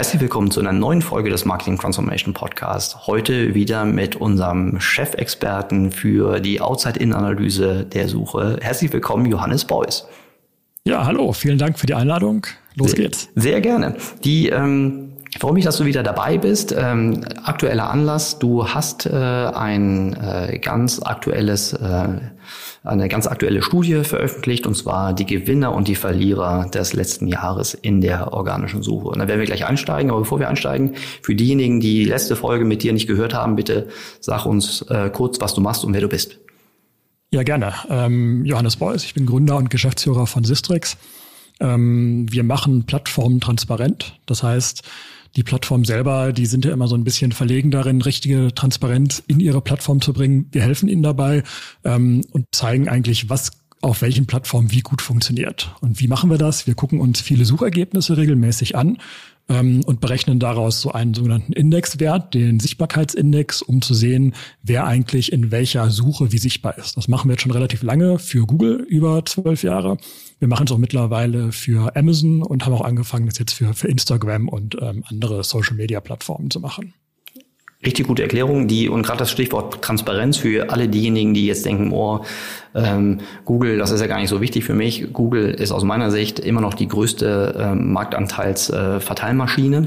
Herzlich willkommen zu einer neuen Folge des Marketing Transformation Podcast. Heute wieder mit unserem Chefexperten für die Outside-In-Analyse der Suche. Herzlich willkommen, Johannes Beuys. Ja, hallo, vielen Dank für die Einladung. Los sehr, geht's. Sehr gerne. Die ähm, freue mich, dass du wieder dabei bist. Ähm, aktueller Anlass, du hast äh, ein äh, ganz aktuelles, äh, eine ganz aktuelle Studie veröffentlicht, und zwar die Gewinner und die Verlierer des letzten Jahres in der organischen Suche. Und da werden wir gleich einsteigen, aber bevor wir einsteigen, für diejenigen, die die letzte Folge mit dir nicht gehört haben, bitte sag uns äh, kurz, was du machst und wer du bist. Ja, gerne. Ähm, Johannes Beuys, ich bin Gründer und Geschäftsführer von Sistrix. Ähm, wir machen Plattformen transparent. Das heißt, die Plattform selber, die sind ja immer so ein bisschen verlegen darin, richtige Transparenz in ihre Plattform zu bringen. Wir helfen ihnen dabei ähm, und zeigen eigentlich, was auf welchen Plattformen wie gut funktioniert. Und wie machen wir das? Wir gucken uns viele Suchergebnisse regelmäßig an ähm, und berechnen daraus so einen sogenannten Indexwert, den Sichtbarkeitsindex, um zu sehen, wer eigentlich in welcher Suche wie sichtbar ist. Das machen wir jetzt schon relativ lange für Google über zwölf Jahre. Wir machen es auch mittlerweile für Amazon und haben auch angefangen, das jetzt für, für Instagram und ähm, andere Social-Media-Plattformen zu machen. Richtig gute Erklärung, die und gerade das Stichwort Transparenz für alle diejenigen, die jetzt denken, oh, ähm, Google, das ist ja gar nicht so wichtig für mich. Google ist aus meiner Sicht immer noch die größte äh, Marktanteilsverteilmaschine äh,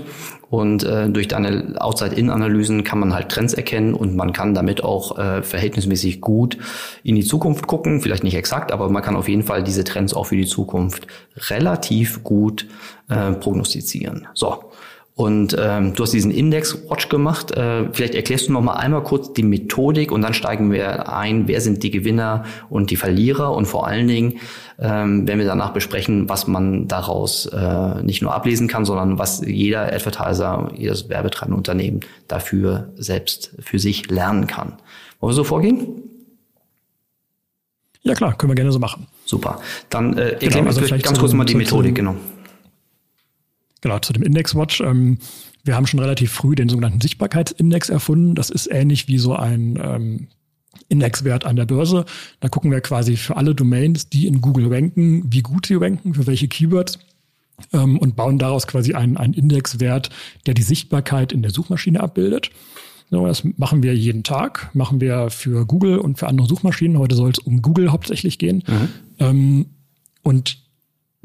und äh, durch deine Outside-In-Analysen kann man halt Trends erkennen und man kann damit auch äh, verhältnismäßig gut in die Zukunft gucken. Vielleicht nicht exakt, aber man kann auf jeden Fall diese Trends auch für die Zukunft relativ gut äh, prognostizieren. So. Und ähm, du hast diesen Index-Watch gemacht. Äh, vielleicht erklärst du noch mal einmal kurz die Methodik und dann steigen wir ein, wer sind die Gewinner und die Verlierer und vor allen Dingen ähm, werden wir danach besprechen, was man daraus äh, nicht nur ablesen kann, sondern was jeder Advertiser, jedes werbetreibende Unternehmen dafür selbst für sich lernen kann. Wollen wir so vorgehen? Ja klar, können wir gerne so machen. Super. Dann äh, erklär genau, also vielleicht ganz kurz mal die Methodik, genau. Genau, zu dem Indexwatch. Ähm, wir haben schon relativ früh den sogenannten Sichtbarkeitsindex erfunden. Das ist ähnlich wie so ein ähm, Indexwert an der Börse. Da gucken wir quasi für alle Domains, die in Google ranken, wie gut sie ranken, für welche Keywords ähm, und bauen daraus quasi einen, einen Indexwert, der die Sichtbarkeit in der Suchmaschine abbildet. So, das machen wir jeden Tag, machen wir für Google und für andere Suchmaschinen. Heute soll es um Google hauptsächlich gehen. Mhm. Ähm, und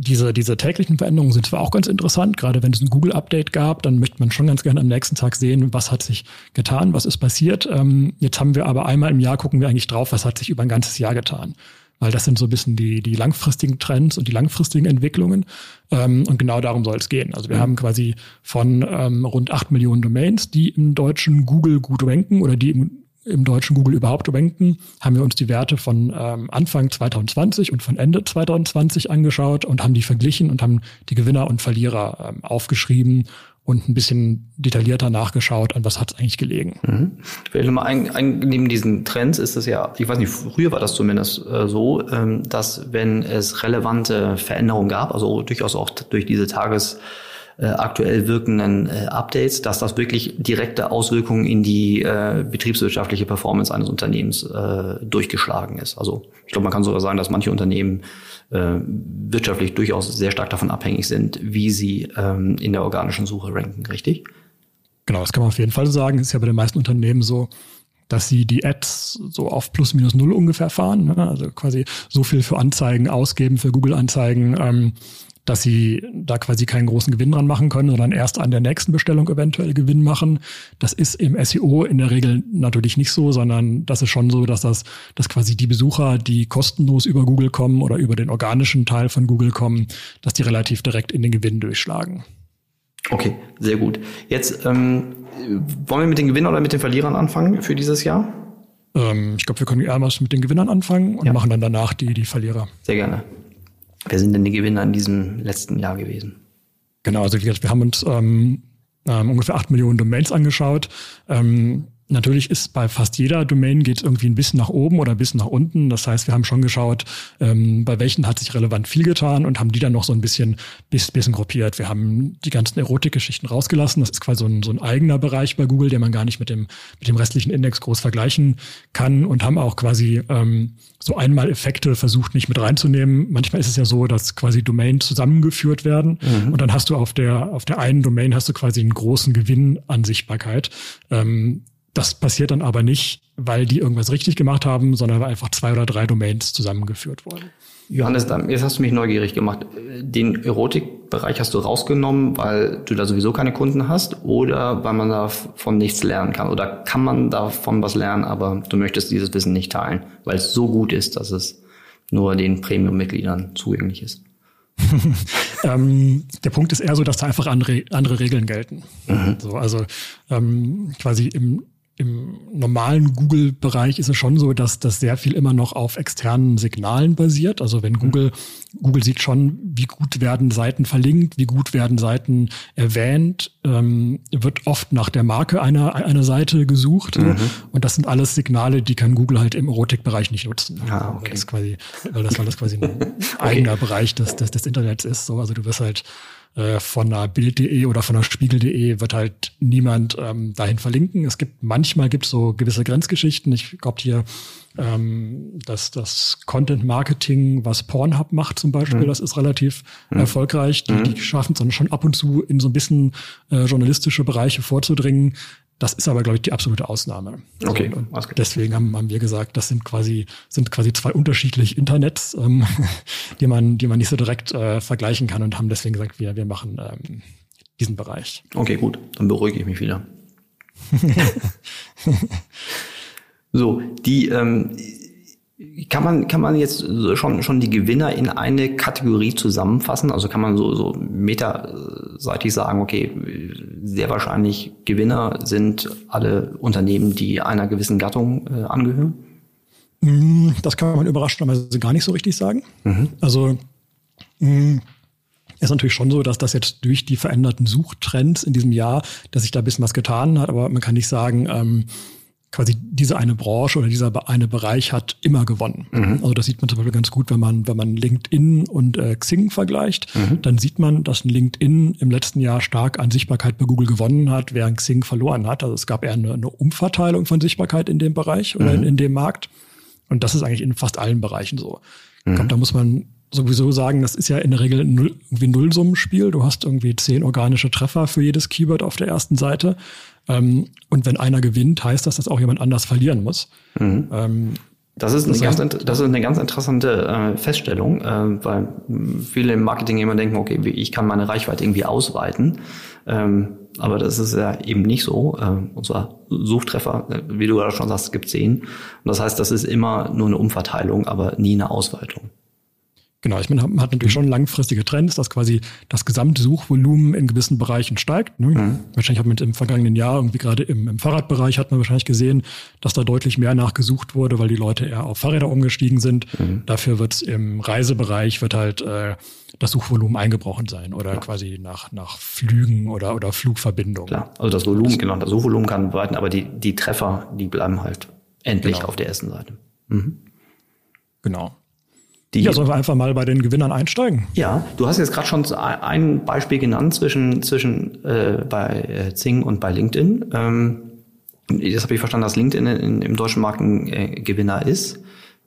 diese, diese täglichen Veränderungen sind zwar auch ganz interessant, gerade wenn es ein Google-Update gab, dann möchte man schon ganz gerne am nächsten Tag sehen, was hat sich getan, was ist passiert. Ähm, jetzt haben wir aber einmal im Jahr gucken wir eigentlich drauf, was hat sich über ein ganzes Jahr getan. Weil das sind so ein bisschen die, die langfristigen Trends und die langfristigen Entwicklungen. Ähm, und genau darum soll es gehen. Also wir mhm. haben quasi von ähm, rund acht Millionen Domains, die im deutschen Google gut ranken oder die im im deutschen Google überhaupt ranken, haben wir uns die Werte von ähm, Anfang 2020 und von Ende 2020 angeschaut und haben die verglichen und haben die Gewinner und Verlierer ähm, aufgeschrieben und ein bisschen detaillierter nachgeschaut, an was hat es eigentlich gelegen. Mhm. Vielleicht nochmal ein, ein, neben diesen Trends ist es ja, ich weiß nicht, früher war das zumindest äh, so, ähm, dass wenn es relevante Veränderungen gab, also durchaus auch durch diese Tages äh, aktuell wirkenden äh, Updates, dass das wirklich direkte Auswirkungen in die äh, betriebswirtschaftliche Performance eines Unternehmens äh, durchgeschlagen ist. Also ich glaube, man kann sogar sagen, dass manche Unternehmen äh, wirtschaftlich durchaus sehr stark davon abhängig sind, wie sie ähm, in der organischen Suche ranken, richtig? Genau, das kann man auf jeden Fall sagen. Ist ja bei den meisten Unternehmen so, dass sie die Ads so auf plus minus null ungefähr fahren. Ne? Also quasi so viel für Anzeigen ausgeben, für Google-Anzeigen, ähm, dass sie da quasi keinen großen Gewinn dran machen können, sondern erst an der nächsten Bestellung eventuell Gewinn machen. Das ist im SEO in der Regel natürlich nicht so, sondern das ist schon so, dass das, dass quasi die Besucher, die kostenlos über Google kommen oder über den organischen Teil von Google kommen, dass die relativ direkt in den Gewinn durchschlagen. Okay, sehr gut. Jetzt ähm, wollen wir mit den Gewinnern oder mit den Verlierern anfangen für dieses Jahr? Ähm, ich glaube, wir können erst mit den Gewinnern anfangen und ja. machen dann danach die, die Verlierer. Sehr gerne. Wer sind denn die Gewinner in diesem letzten Jahr gewesen? Genau, also wir haben uns ähm, ähm, ungefähr acht Millionen Domains angeschaut. Ähm, Natürlich ist bei fast jeder Domain geht irgendwie ein bisschen nach oben oder ein bisschen nach unten. Das heißt, wir haben schon geschaut, ähm, bei welchen hat sich relevant viel getan und haben die dann noch so ein bisschen, bisschen, bisschen gruppiert. Wir haben die ganzen Erotikgeschichten rausgelassen. Das ist quasi so ein, so ein eigener Bereich bei Google, den man gar nicht mit dem, mit dem restlichen Index groß vergleichen kann und haben auch quasi ähm, so einmal Effekte versucht nicht mit reinzunehmen. Manchmal ist es ja so, dass quasi Domains zusammengeführt werden mhm. und dann hast du auf der, auf der einen Domain hast du quasi einen großen Gewinn an Sichtbarkeit. Ähm, das passiert dann aber nicht, weil die irgendwas richtig gemacht haben, sondern weil einfach zwei oder drei Domains zusammengeführt wurden. Johannes, jetzt hast du mich neugierig gemacht. Den Erotikbereich hast du rausgenommen, weil du da sowieso keine Kunden hast oder weil man davon nichts lernen kann? Oder kann man davon was lernen, aber du möchtest dieses Wissen nicht teilen, weil es so gut ist, dass es nur den Premium-Mitgliedern zugänglich ist? ähm, der Punkt ist eher so, dass da einfach andere, andere Regeln gelten. Mhm. So, also ähm, quasi im im normalen Google-Bereich ist es schon so, dass das sehr viel immer noch auf externen Signalen basiert. Also wenn Google, Google sieht schon, wie gut werden Seiten verlinkt, wie gut werden Seiten erwähnt, ähm, wird oft nach der Marke einer, einer Seite gesucht. Mhm. Und das sind alles Signale, die kann Google halt im Erotikbereich nicht nutzen. Ah, okay. Weil das quasi, weil das, weil das quasi ein okay. eigener Bereich des, des, des Internets ist. So, also du wirst halt äh, von einer Bild.de oder von einer Spiegel.de wird halt niemand ähm, dahin verlinken. Es gibt manchmal gibt es so gewisse Grenzgeschichten. Ich glaube hier, ähm, dass das Content Marketing, was Pornhub macht zum Beispiel, mhm. das ist relativ mhm. erfolgreich. Die, die mhm. schaffen es dann schon ab und zu in so ein bisschen äh, journalistische Bereiche vorzudringen. Das ist aber, glaube ich, die absolute Ausnahme. Okay. und deswegen haben, haben wir gesagt, das sind quasi, sind quasi zwei unterschiedliche Internets, ähm, die man, die man nicht so direkt äh, vergleichen kann und haben deswegen gesagt, wir, wir machen ähm, diesen Bereich. Okay, gut. Dann beruhige ich mich wieder. so, die, ähm, kann man, kann man jetzt schon, schon die Gewinner in eine Kategorie zusammenfassen? Also kann man so, so metaseitig sagen, okay, sehr wahrscheinlich Gewinner sind alle Unternehmen, die einer gewissen Gattung äh, angehören? Mm, das kann man überraschenderweise gar nicht so richtig sagen. Mhm. Also, mh, mm, ist natürlich schon so, dass das jetzt durch die veränderten Suchtrends in diesem Jahr, dass sich da ein bisschen was getan hat, aber man kann nicht sagen, ähm, quasi diese eine Branche oder dieser eine Bereich hat immer gewonnen. Mhm. Also das sieht man zum Beispiel ganz gut, wenn man, wenn man LinkedIn und äh, Xing vergleicht, mhm. dann sieht man, dass LinkedIn im letzten Jahr stark an Sichtbarkeit bei Google gewonnen hat, während Xing verloren hat. Also es gab eher eine, eine Umverteilung von Sichtbarkeit in dem Bereich oder mhm. in, in, dem Markt. Und das ist eigentlich in fast allen Bereichen so. Ich glaube, mhm. da muss man sowieso sagen, das ist ja in der Regel ein Null, irgendwie Nullsummenspiel. Du hast irgendwie zehn organische Treffer für jedes Keyword auf der ersten Seite. Ähm, und wenn einer gewinnt, heißt das, dass auch jemand anders verlieren muss. Mhm. Ähm, das ist, eine ganz, das ist eine ganz interessante äh, Feststellung, äh, weil viele im Marketing immer denken, okay, ich kann meine Reichweite irgendwie ausweiten. Ähm, aber das ist ja eben nicht so. Äh, und zwar Suchtreffer, äh, wie du ja schon sagst, gibt zehn. Und das heißt, das ist immer nur eine Umverteilung, aber nie eine Ausweitung. Genau, ich meine, man hat natürlich schon langfristige Trends, dass quasi das gesamte Suchvolumen in gewissen Bereichen steigt. Ne? Mhm. Wahrscheinlich hat man im vergangenen Jahr irgendwie gerade im, im, Fahrradbereich hat man wahrscheinlich gesehen, dass da deutlich mehr nachgesucht wurde, weil die Leute eher auf Fahrräder umgestiegen sind. Mhm. Dafür wird im Reisebereich wird halt äh, das Suchvolumen eingebrochen sein oder Klar. quasi nach, nach Flügen oder, oder Flugverbindungen. Klar, also das Volumen, genau, das Suchvolumen kann weiten, aber die, die Treffer, die bleiben halt endlich genau. auf der ersten Seite. Mhm. Genau. Die, ja, sollen wir einfach mal bei den Gewinnern einsteigen? Ja, du hast jetzt gerade schon ein Beispiel genannt zwischen, zwischen äh, bei äh, Zing und bei LinkedIn. Ähm, das habe ich verstanden, dass LinkedIn in, im deutschen Markt ein äh, Gewinner ist.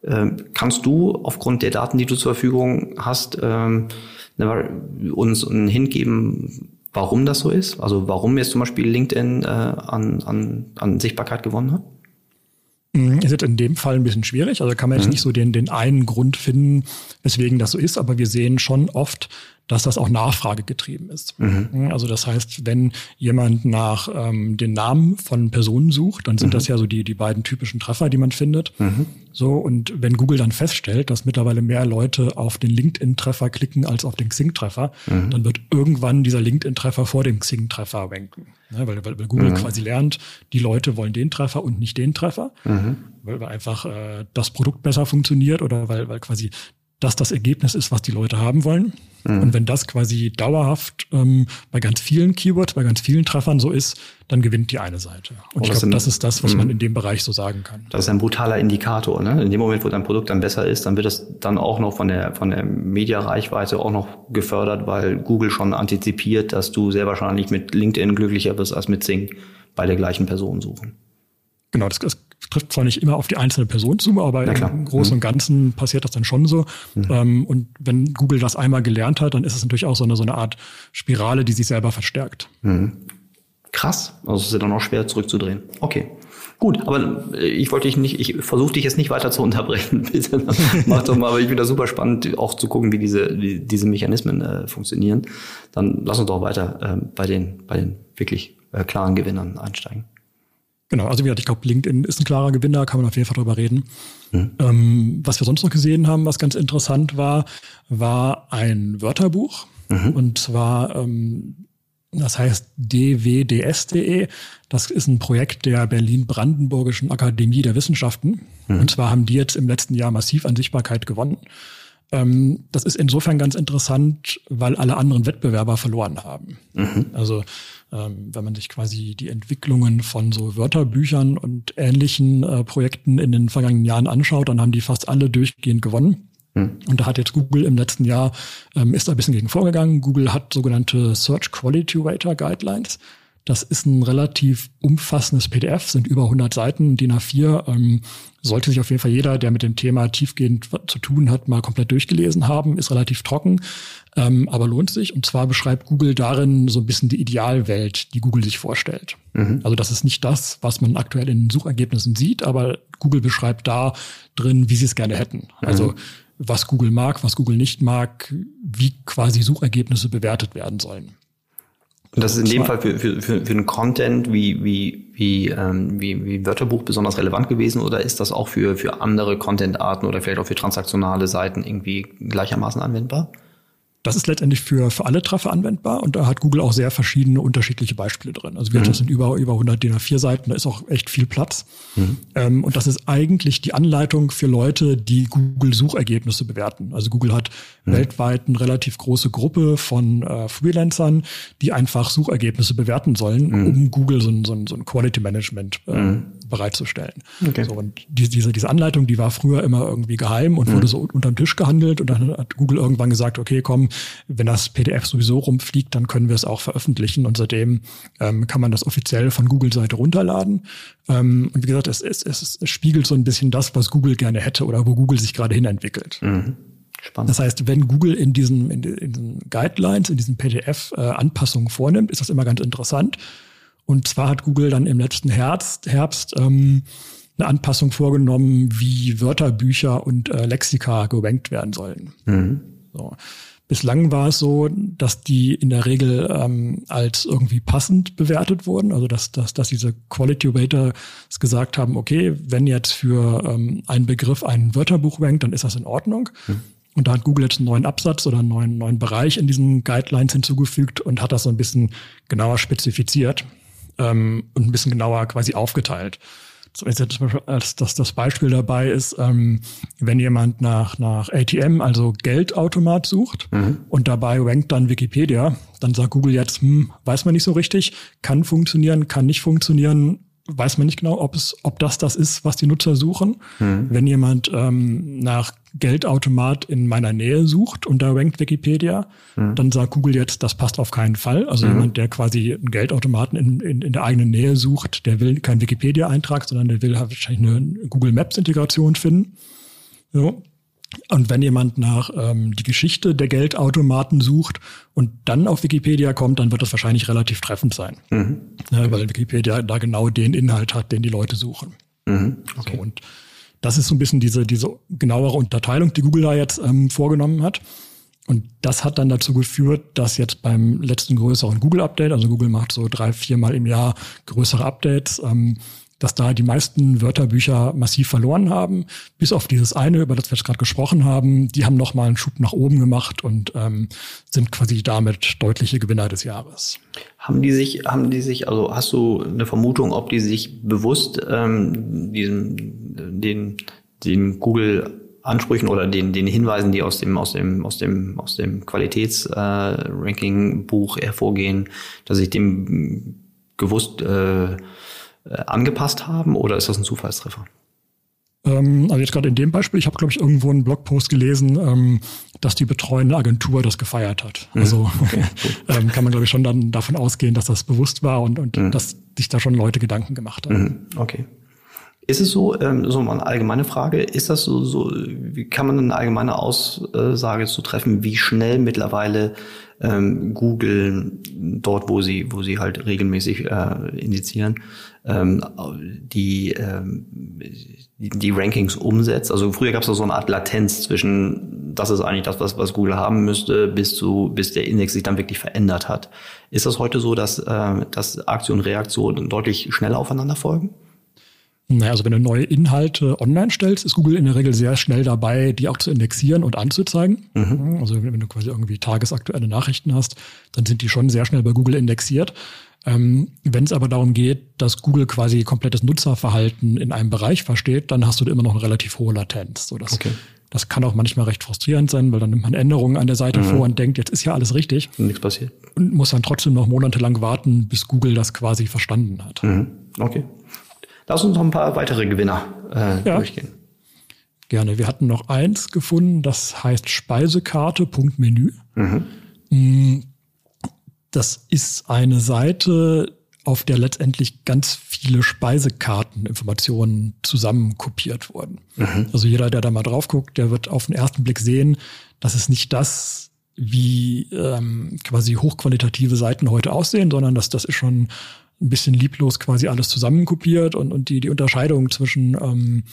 Ähm, kannst du aufgrund der Daten, die du zur Verfügung hast, ähm, uns einen Hint geben, warum das so ist? Also warum jetzt zum Beispiel LinkedIn äh, an, an, an Sichtbarkeit gewonnen hat? Mhm. Ist jetzt in dem Fall ein bisschen schwierig. Also kann man jetzt mhm. nicht so den, den einen Grund finden, weswegen das so ist, aber wir sehen schon oft, dass das auch Nachfrage getrieben ist. Mhm. Also das heißt, wenn jemand nach ähm, den Namen von Personen sucht, dann sind mhm. das ja so die, die beiden typischen Treffer, die man findet. Mhm. So, und wenn Google dann feststellt, dass mittlerweile mehr Leute auf den LinkedIn-Treffer klicken als auf den Xing-Treffer, mhm. dann wird irgendwann dieser LinkedIn-Treffer vor dem Xing-Treffer ranken. Ja, weil, weil, weil Google mhm. quasi lernt, die Leute wollen den Treffer und nicht den Treffer, mhm. weil, weil einfach äh, das Produkt besser funktioniert oder weil, weil quasi das das Ergebnis ist, was die Leute haben wollen. Mhm. Und wenn das quasi dauerhaft ähm, bei ganz vielen Keywords, bei ganz vielen Treffern so ist, dann gewinnt die eine Seite. Und oh, ich glaube, das ist das, was man mhm. in dem Bereich so sagen kann. Das ist ein brutaler Indikator. Ne? In dem Moment, wo dein Produkt dann besser ist, dann wird es dann auch noch von der von der Media-Reichweite auch noch gefördert, weil Google schon antizipiert, dass du sehr wahrscheinlich mit LinkedIn glücklicher wirst als mit Zing bei der gleichen Person suchen. Genau, das, das trifft zwar nicht immer auf die einzelne Person zu, aber im Großen mhm. und Ganzen passiert das dann schon so. Mhm. Ähm, und wenn Google das einmal gelernt hat, dann ist es natürlich auch so eine, so eine Art Spirale, die sich selber verstärkt. Mhm. Krass. Also es ist dann auch schwer zurückzudrehen. Okay. Gut, aber äh, ich wollte dich nicht, ich versuche dich jetzt nicht weiter zu unterbrechen. Bitte mach doch mal, aber ich finde das super spannend, auch zu gucken, wie diese, wie diese Mechanismen äh, funktionieren. Dann lass uns doch weiter äh, bei den, bei den wirklich äh, klaren Gewinnern einsteigen. Genau, also wie gesagt, ich glaube, LinkedIn ist ein klarer Gewinner, kann man auf jeden Fall drüber reden. Mhm. Ähm, was wir sonst noch gesehen haben, was ganz interessant war, war ein Wörterbuch. Mhm. Und zwar, ähm, das heißt dwds.de. Das ist ein Projekt der Berlin-Brandenburgischen Akademie der Wissenschaften. Mhm. Und zwar haben die jetzt im letzten Jahr massiv an Sichtbarkeit gewonnen. Ähm, das ist insofern ganz interessant, weil alle anderen Wettbewerber verloren haben. Mhm. Also ähm, wenn man sich quasi die Entwicklungen von so Wörterbüchern und ähnlichen äh, Projekten in den vergangenen Jahren anschaut, dann haben die fast alle durchgehend gewonnen. Hm. Und da hat jetzt Google im letzten Jahr, ähm, ist da ein bisschen gegen vorgegangen. Google hat sogenannte Search Quality Rater Guidelines. Das ist ein relativ umfassendes PDF, sind über 100 Seiten, DIN A4. Ähm, sollte sich auf jeden Fall jeder, der mit dem Thema tiefgehend zu tun hat, mal komplett durchgelesen haben. Ist relativ trocken, ähm, aber lohnt sich. Und zwar beschreibt Google darin so ein bisschen die Idealwelt, die Google sich vorstellt. Mhm. Also das ist nicht das, was man aktuell in Suchergebnissen sieht, aber Google beschreibt da drin, wie sie es gerne hätten. Also mhm. was Google mag, was Google nicht mag, wie quasi Suchergebnisse bewertet werden sollen. Und das ist in dem Fall für, für, für, für den Content wie, wie, wie, ähm, wie, wie Wörterbuch besonders relevant gewesen oder ist das auch für, für andere Content-Arten oder vielleicht auch für transaktionale Seiten irgendwie gleichermaßen anwendbar? Das ist letztendlich für, für alle Treffer anwendbar und da hat Google auch sehr verschiedene unterschiedliche Beispiele drin. Also wir mhm. das sind über, über 100 DIN A4 Seiten, da ist auch echt viel Platz. Mhm. Ähm, und das ist eigentlich die Anleitung für Leute, die Google Suchergebnisse bewerten. Also Google hat mhm. weltweit eine relativ große Gruppe von äh, Freelancern, die einfach Suchergebnisse bewerten sollen, mhm. um Google so ein, so ein, so ein Quality Management äh, mhm. Bereitzustellen. Okay. So, und die, diese, diese Anleitung, die war früher immer irgendwie geheim und mhm. wurde so unterm Tisch gehandelt und dann hat Google irgendwann gesagt, okay, komm, wenn das PDF sowieso rumfliegt, dann können wir es auch veröffentlichen und seitdem ähm, kann man das offiziell von Google-Seite runterladen. Ähm, und wie gesagt, es, es, es, spiegelt so ein bisschen das, was Google gerne hätte oder wo Google sich gerade hin entwickelt. Mhm. Spannend. Das heißt, wenn Google in diesen, in, in diesen Guidelines, in diesen PDF äh, Anpassungen vornimmt, ist das immer ganz interessant. Und zwar hat Google dann im letzten Herbst, Herbst ähm, eine Anpassung vorgenommen, wie Wörterbücher und äh, Lexika gerankt werden sollen. Mhm. So. Bislang war es so, dass die in der Regel ähm, als irgendwie passend bewertet wurden. Also dass, dass, dass diese Quality Rater gesagt haben, okay, wenn jetzt für ähm, einen Begriff ein Wörterbuch rankt, dann ist das in Ordnung. Mhm. Und da hat Google jetzt einen neuen Absatz oder einen neuen, neuen Bereich in diesen Guidelines hinzugefügt und hat das so ein bisschen genauer spezifiziert ähm, und ein bisschen genauer quasi aufgeteilt als das, das Beispiel dabei ist, ähm, wenn jemand nach, nach ATM, also Geldautomat sucht mhm. und dabei rankt dann Wikipedia, dann sagt Google jetzt, hm, weiß man nicht so richtig, kann funktionieren, kann nicht funktionieren, weiß man nicht genau, ob es, ob das das ist, was die Nutzer suchen. Mhm. Wenn jemand ähm, nach Geldautomat in meiner Nähe sucht und da rankt Wikipedia, mhm. dann sagt Google jetzt, das passt auf keinen Fall. Also mhm. jemand, der quasi einen Geldautomaten in, in, in der eigenen Nähe sucht, der will keinen Wikipedia-Eintrag, sondern der will halt wahrscheinlich eine Google Maps-Integration finden. So. Und wenn jemand nach ähm, die Geschichte der Geldautomaten sucht und dann auf Wikipedia kommt, dann wird das wahrscheinlich relativ treffend sein. Mhm. Ja, weil Wikipedia da genau den Inhalt hat, den die Leute suchen. Mhm. Okay. So, und das ist so ein bisschen diese, diese genauere Unterteilung, die Google da jetzt ähm, vorgenommen hat. Und das hat dann dazu geführt, dass jetzt beim letzten größeren Google-Update, also Google macht so drei, viermal im Jahr größere Updates, ähm, dass da die meisten Wörterbücher massiv verloren haben, bis auf dieses eine, über das wir jetzt gerade gesprochen haben. Die haben nochmal einen Schub nach oben gemacht und ähm, sind quasi damit deutliche Gewinner des Jahres. Haben die sich, haben die sich, also hast du eine Vermutung, ob die sich bewusst ähm, diesen, den, den Google Ansprüchen oder den, den Hinweisen, die aus dem, aus dem, aus dem, aus dem Qualitätsranking-Buch äh, hervorgehen, dass ich dem gewusst äh, angepasst haben oder ist das ein Zufallstreffer? Ähm, also jetzt gerade in dem Beispiel, ich habe, glaube ich, irgendwo einen Blogpost gelesen, ähm, dass die betreuende Agentur das gefeiert hat. Mhm. Also okay, ähm, kann man, glaube ich, schon dann davon ausgehen, dass das bewusst war und, und mhm. dass sich da schon Leute Gedanken gemacht haben. Mhm. Okay. Ist es so, ähm, so mal eine allgemeine Frage, ist das so, so, wie kann man eine allgemeine Aussage zu treffen, wie schnell mittlerweile ähm, Google dort, wo sie, wo sie halt regelmäßig äh, indizieren, ähm, die, ähm, die, die Rankings umsetzt? Also früher gab es so eine Art Latenz zwischen, das ist eigentlich das, was, was Google haben müsste, bis zu, bis der Index sich dann wirklich verändert hat. Ist das heute so, dass, äh, dass Aktion und Reaktion deutlich schneller aufeinander folgen? Naja, also wenn du neue Inhalte online stellst, ist Google in der Regel sehr schnell dabei, die auch zu indexieren und anzuzeigen. Mhm. Also wenn du quasi irgendwie tagesaktuelle Nachrichten hast, dann sind die schon sehr schnell bei Google indexiert. Ähm, wenn es aber darum geht, dass Google quasi komplettes Nutzerverhalten in einem Bereich versteht, dann hast du immer noch eine relativ hohe Latenz. So, das, okay. das kann auch manchmal recht frustrierend sein, weil dann nimmt man Änderungen an der Seite mhm. vor und denkt, jetzt ist ja alles richtig. Nichts passiert. Und muss dann trotzdem noch monatelang warten, bis Google das quasi verstanden hat. Mhm. Okay. Lass uns noch ein paar weitere Gewinner äh, ja. durchgehen. Gerne. Wir hatten noch eins gefunden, das heißt Speisekarte.menü. Mhm. Mm, das ist eine Seite, auf der letztendlich ganz viele Speisekarteninformationen zusammen kopiert wurden. Mhm. Also jeder, der da mal drauf guckt, der wird auf den ersten Blick sehen, dass es nicht das, wie ähm, quasi hochqualitative Seiten heute aussehen, sondern dass das ist schon ein bisschen lieblos quasi alles zusammenkopiert und, und die, die Unterscheidung zwischen, ähm,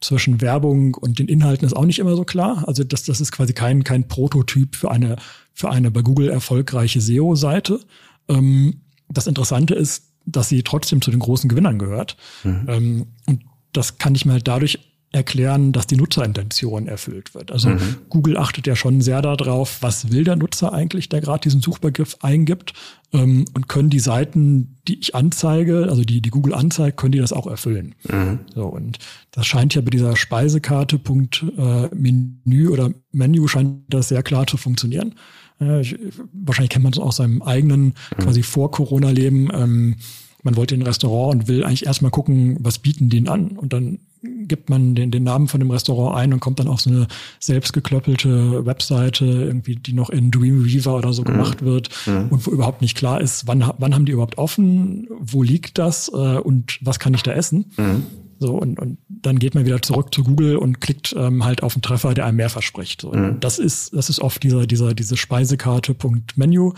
zwischen Werbung und den Inhalten ist auch nicht immer so klar. Also das, das ist quasi kein, kein Prototyp für eine, für eine bei Google erfolgreiche SEO-Seite. Ähm, das Interessante ist, dass sie trotzdem zu den großen Gewinnern gehört. Mhm. Ähm, und das kann ich mir halt dadurch erklären, dass die Nutzerintention erfüllt wird. Also mhm. Google achtet ja schon sehr darauf, was will der Nutzer eigentlich, der gerade diesen Suchbegriff eingibt ähm, und können die Seiten, die ich anzeige, also die, die Google anzeigt, können die das auch erfüllen. Mhm. So, und das scheint ja bei dieser Speisekarte Punkt äh, Menü oder Menü scheint das sehr klar zu funktionieren. Äh, ich, wahrscheinlich kennt man es aus seinem eigenen mhm. quasi vor Corona-Leben. Ähm, man wollte in ein Restaurant und will eigentlich erstmal gucken, was bieten die an. Und dann gibt man den, den Namen von dem Restaurant ein und kommt dann auf so eine selbstgeklöppelte Webseite, irgendwie, die noch in Dreamweaver oder so mhm. gemacht wird mhm. und wo überhaupt nicht klar ist, wann, wann haben die überhaupt offen, wo liegt das äh, und was kann ich da essen. Mhm. So, und, und dann geht man wieder zurück zu Google und klickt ähm, halt auf einen Treffer, der einem mehr verspricht. So, mhm. Das ist, das ist oft dieser, dieser, diese Speisekarte.menu.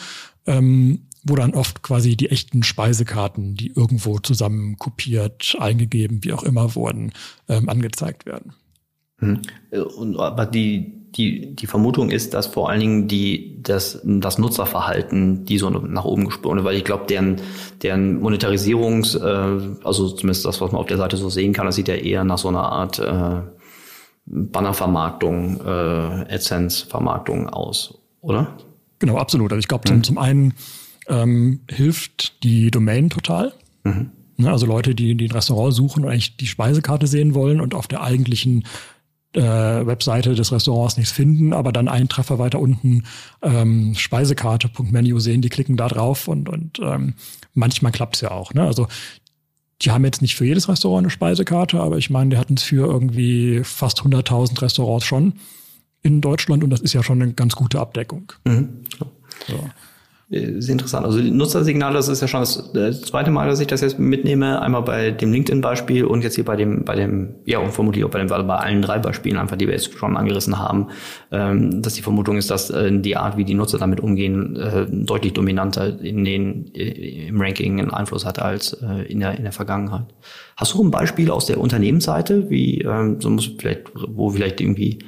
Ähm, wo dann oft quasi die echten Speisekarten, die irgendwo zusammen kopiert, eingegeben, wie auch immer wurden, ähm, angezeigt werden. Hm. Und, aber die, die, die Vermutung ist, dass vor allen Dingen die, das, das Nutzerverhalten die so nach oben gesprungen, weil ich glaube, deren, deren Monetarisierungs, äh, also zumindest das, was man auf der Seite so sehen kann, das sieht ja eher nach so einer Art äh, Bannervermarktung, äh, AdSense-Vermarktung aus, oder? Genau, absolut. Also ich glaube, zum, hm. zum einen ähm, hilft die Domain total. Mhm. Ne, also Leute, die, die ein Restaurant suchen und eigentlich die Speisekarte sehen wollen und auf der eigentlichen äh, Webseite des Restaurants nichts finden, aber dann einen Treffer weiter unten ähm, Speisekarte.menu sehen, die klicken da drauf und, und ähm, manchmal klappt's ja auch. Ne? Also die haben jetzt nicht für jedes Restaurant eine Speisekarte, aber ich meine, die hatten es für irgendwie fast 100.000 Restaurants schon in Deutschland und das ist ja schon eine ganz gute Abdeckung. Mhm. So. Äh, sehr interessant. Also Nutzersignale, das ist ja schon das, das, zweite Mal, dass ich das jetzt mitnehme. Einmal bei dem LinkedIn-Beispiel und jetzt hier bei dem, bei dem, ja, und vermutlich auch bei, dem, bei allen drei Beispielen einfach, die wir jetzt schon angerissen haben, ähm, dass die Vermutung ist, dass äh, die Art, wie die Nutzer damit umgehen, äh, deutlich dominanter in den, äh, im Ranking einen Einfluss hat als äh, in, der, in der Vergangenheit. Hast du ein Beispiel aus der Unternehmensseite, wie, ähm, so muss vielleicht, wo vielleicht irgendwie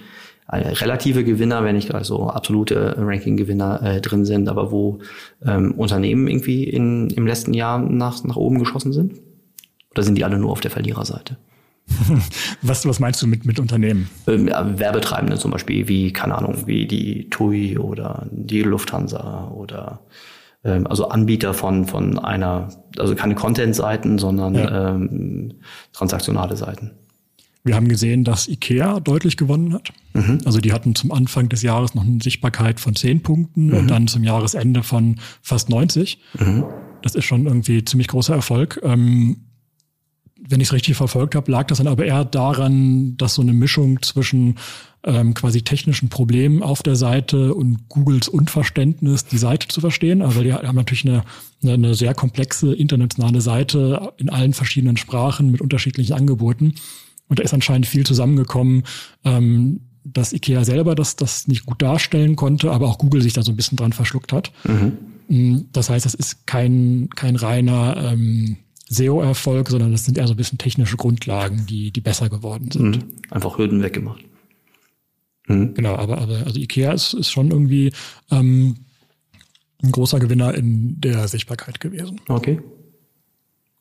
relative Gewinner, wenn nicht also absolute Ranking-Gewinner äh, drin sind, aber wo ähm, Unternehmen irgendwie in, im letzten Jahr nach, nach oben geschossen sind? Oder sind die alle nur auf der Verliererseite? Was, was meinst du mit, mit Unternehmen? Ähm, ja, Werbetreibende zum Beispiel, wie, keine Ahnung, wie die TUI oder die Lufthansa oder ähm, also Anbieter von, von einer, also keine Content-Seiten, sondern ja. ähm, transaktionale Seiten. Wir haben gesehen, dass IKEA deutlich gewonnen hat. Mhm. Also die hatten zum Anfang des Jahres noch eine Sichtbarkeit von 10 Punkten mhm. und dann zum Jahresende von fast 90. Mhm. Das ist schon irgendwie ziemlich großer Erfolg. Ähm, wenn ich es richtig verfolgt habe, lag das dann aber eher daran, dass so eine Mischung zwischen ähm, quasi technischen Problemen auf der Seite und Googles Unverständnis, die Seite zu verstehen. Also die haben natürlich eine, eine, eine sehr komplexe internationale Seite in allen verschiedenen Sprachen mit unterschiedlichen Angeboten. Und da ist anscheinend viel zusammengekommen, ähm, dass IKEA selber das, das nicht gut darstellen konnte, aber auch Google sich da so ein bisschen dran verschluckt hat. Mhm. Mm, das heißt, das ist kein, kein reiner ähm, SEO-Erfolg, sondern das sind eher so ein bisschen technische Grundlagen, die, die besser geworden sind. Mhm. Einfach Hürden weggemacht. Mhm. Genau, aber, aber also IKEA ist, ist schon irgendwie ähm, ein großer Gewinner in der Sichtbarkeit gewesen. Okay.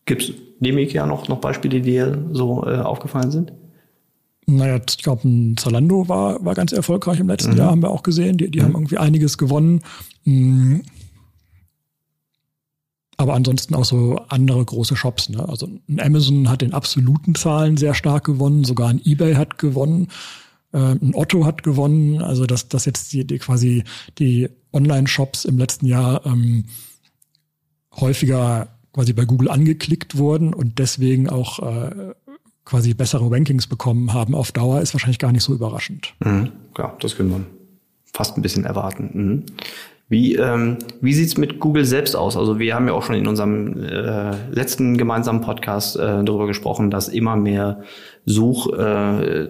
Gibt es neben IKEA noch, noch Beispiele, die dir so äh, aufgefallen sind? Naja, ich glaube, ein Zalando war, war ganz erfolgreich im letzten mhm. Jahr, haben wir auch gesehen. Die, die mhm. haben irgendwie einiges gewonnen. Mhm. Aber ansonsten auch so andere große Shops. Ne? Also ein Amazon hat in absoluten Zahlen sehr stark gewonnen, sogar ein eBay hat gewonnen, äh, ein Otto hat gewonnen. Also dass, dass jetzt die, die quasi die Online-Shops im letzten Jahr ähm, häufiger quasi bei Google angeklickt wurden und deswegen auch äh, quasi bessere Rankings bekommen haben auf Dauer, ist wahrscheinlich gar nicht so überraschend. Mhm. Ja, das können wir fast ein bisschen erwarten. Mhm. Wie, ähm, wie sieht's mit Google selbst aus? Also wir haben ja auch schon in unserem äh, letzten gemeinsamen Podcast äh, darüber gesprochen, dass immer mehr Suchtreffer,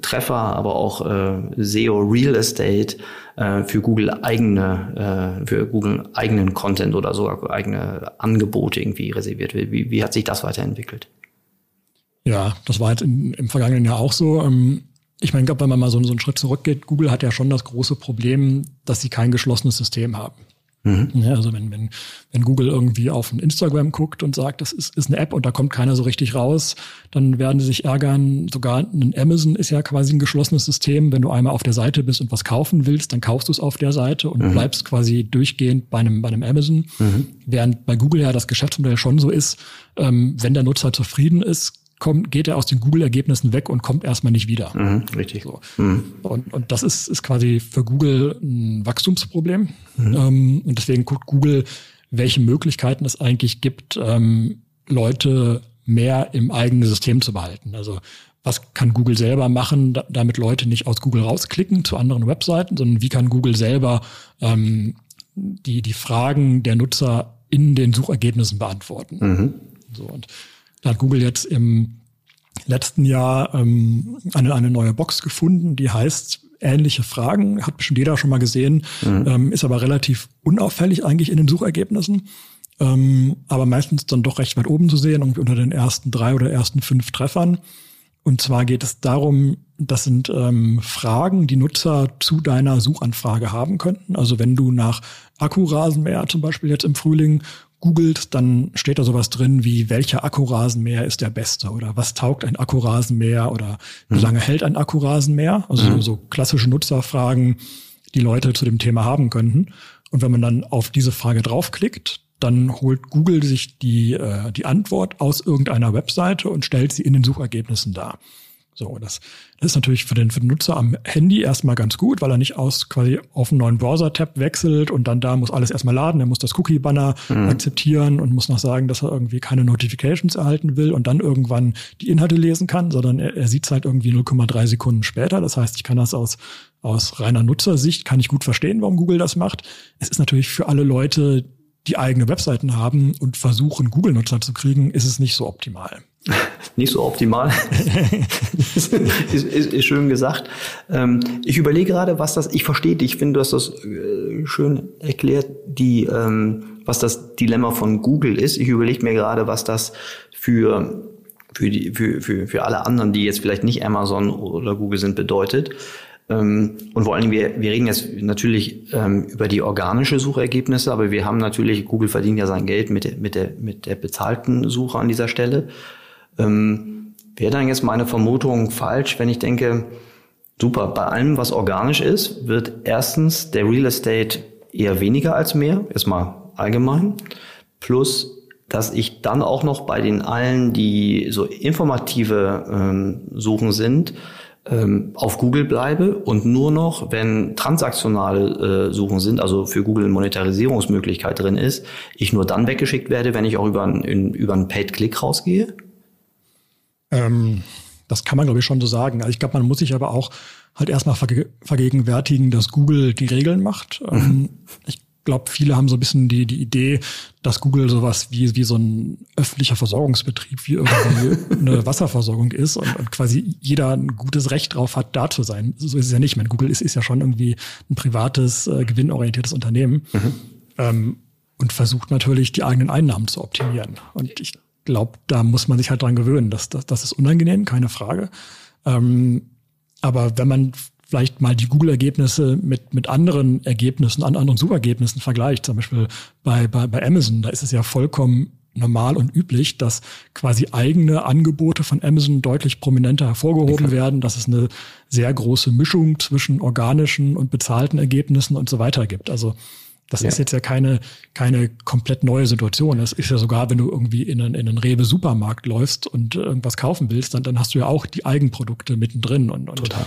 äh, aber auch äh, SEO Real Estate äh, für Google eigene, äh, für Google eigenen Content oder sogar eigene Angebote irgendwie reserviert wird. Wie, wie hat sich das weiterentwickelt? Ja, das war jetzt in, im vergangenen Jahr auch so. Ähm, ich meine, wenn man mal so, so einen Schritt zurückgeht, Google hat ja schon das große Problem, dass sie kein geschlossenes System haben. Mhm. Ja, also wenn, wenn, wenn Google irgendwie auf ein Instagram guckt und sagt, das ist, ist eine App und da kommt keiner so richtig raus, dann werden sie sich ärgern. Sogar ein Amazon ist ja quasi ein geschlossenes System. Wenn du einmal auf der Seite bist und was kaufen willst, dann kaufst du es auf der Seite und mhm. bleibst quasi durchgehend bei einem, bei einem Amazon. Mhm. Während bei Google ja das Geschäftsmodell schon so ist, ähm, wenn der Nutzer zufrieden ist, kommt, geht er aus den Google-Ergebnissen weg und kommt erstmal nicht wieder. Mhm, richtig. So. Mhm. Und, und das ist, ist quasi für Google ein Wachstumsproblem. Mhm. Ähm, und deswegen guckt Google, welche Möglichkeiten es eigentlich gibt, ähm, Leute mehr im eigenen System zu behalten. Also was kann Google selber machen, da, damit Leute nicht aus Google rausklicken zu anderen Webseiten, sondern wie kann Google selber ähm, die, die Fragen der Nutzer in den Suchergebnissen beantworten. Mhm. So, und da hat Google jetzt im letzten Jahr ähm, eine, eine neue Box gefunden, die heißt ähnliche Fragen, hat bestimmt jeder schon mal gesehen, mhm. ähm, ist aber relativ unauffällig eigentlich in den Suchergebnissen, ähm, aber meistens dann doch recht weit oben zu sehen, irgendwie unter den ersten drei oder ersten fünf Treffern. Und zwar geht es darum, das sind ähm, Fragen, die Nutzer zu deiner Suchanfrage haben könnten. Also wenn du nach Akkurasenmäher zum Beispiel jetzt im Frühling googelt, dann steht da sowas drin wie, welcher Akkurasenmäher ist der beste oder was taugt ein Akkurasenmäher oder wie mhm. lange hält ein Akkurasenmäher? Also mhm. so klassische Nutzerfragen, die Leute zu dem Thema haben könnten. Und wenn man dann auf diese Frage draufklickt, dann holt Google sich die, äh, die Antwort aus irgendeiner Webseite und stellt sie in den Suchergebnissen dar. So, das, das ist natürlich für den, für den Nutzer am Handy erstmal ganz gut, weil er nicht aus quasi auf einen neuen Browser-Tab wechselt und dann da muss alles erstmal laden. Er muss das Cookie-Banner mhm. akzeptieren und muss noch sagen, dass er irgendwie keine Notifications erhalten will und dann irgendwann die Inhalte lesen kann, sondern er, er sieht es halt irgendwie 0,3 Sekunden später. Das heißt, ich kann das aus, aus reiner Nutzersicht, kann ich gut verstehen, warum Google das macht. Es ist natürlich für alle Leute, die eigene Webseiten haben und versuchen, Google-Nutzer zu kriegen, ist es nicht so optimal. Nicht so optimal. ist, ist, ist, schön gesagt. Ähm, ich überlege gerade, was das, ich verstehe dich, ich finde, du hast das äh, schön erklärt, die, ähm, was das Dilemma von Google ist. Ich überlege mir gerade, was das für, für, die, für, für, für alle anderen, die jetzt vielleicht nicht Amazon oder Google sind, bedeutet. Ähm, und vor allen Dingen, wir, wir reden jetzt natürlich ähm, über die organische Suchergebnisse, aber wir haben natürlich, Google verdient ja sein Geld mit der, mit der, mit der bezahlten Suche an dieser Stelle. Ähm, Wäre dann jetzt meine Vermutung falsch, wenn ich denke, super, bei allem, was organisch ist, wird erstens der Real Estate eher weniger als mehr, erstmal allgemein, plus dass ich dann auch noch bei den allen, die so informative ähm, Suchen sind, ähm, auf Google bleibe und nur noch, wenn transaktionale äh, Suchen sind, also für Google eine Monetarisierungsmöglichkeit drin ist, ich nur dann weggeschickt werde, wenn ich auch über, ein, über einen Paid-Click rausgehe? Ähm, das kann man, glaube ich, schon so sagen. Also ich glaube, man muss sich aber auch halt erstmal verge vergegenwärtigen, dass Google die Regeln macht. Mhm. Ähm, ich glaube, viele haben so ein bisschen die, die Idee, dass Google sowas wie, wie so ein öffentlicher Versorgungsbetrieb, wie irgendwie eine Wasserversorgung ist und, und, quasi jeder ein gutes Recht drauf hat, da zu sein. So ist es ja nicht. Ich meine, Google ist, ist ja schon irgendwie ein privates, äh, gewinnorientiertes Unternehmen mhm. ähm, und versucht natürlich, die eigenen Einnahmen zu optimieren. Und ich glaube, da muss man sich halt dran gewöhnen. Das, das, das ist unangenehm, keine Frage. Ähm, aber wenn man vielleicht mal die Google-Ergebnisse mit, mit anderen Ergebnissen, an anderen Suchergebnissen vergleicht. Zum Beispiel bei, bei, bei Amazon, da ist es ja vollkommen normal und üblich, dass quasi eigene Angebote von Amazon deutlich prominenter hervorgehoben okay. werden, dass es eine sehr große Mischung zwischen organischen und bezahlten Ergebnissen und so weiter gibt. Also das ja. ist jetzt ja keine, keine komplett neue Situation. Das ist ja sogar, wenn du irgendwie in einen, in einen Rewe-Supermarkt läufst und irgendwas kaufen willst, dann, dann hast du ja auch die Eigenprodukte mittendrin. Und, und Total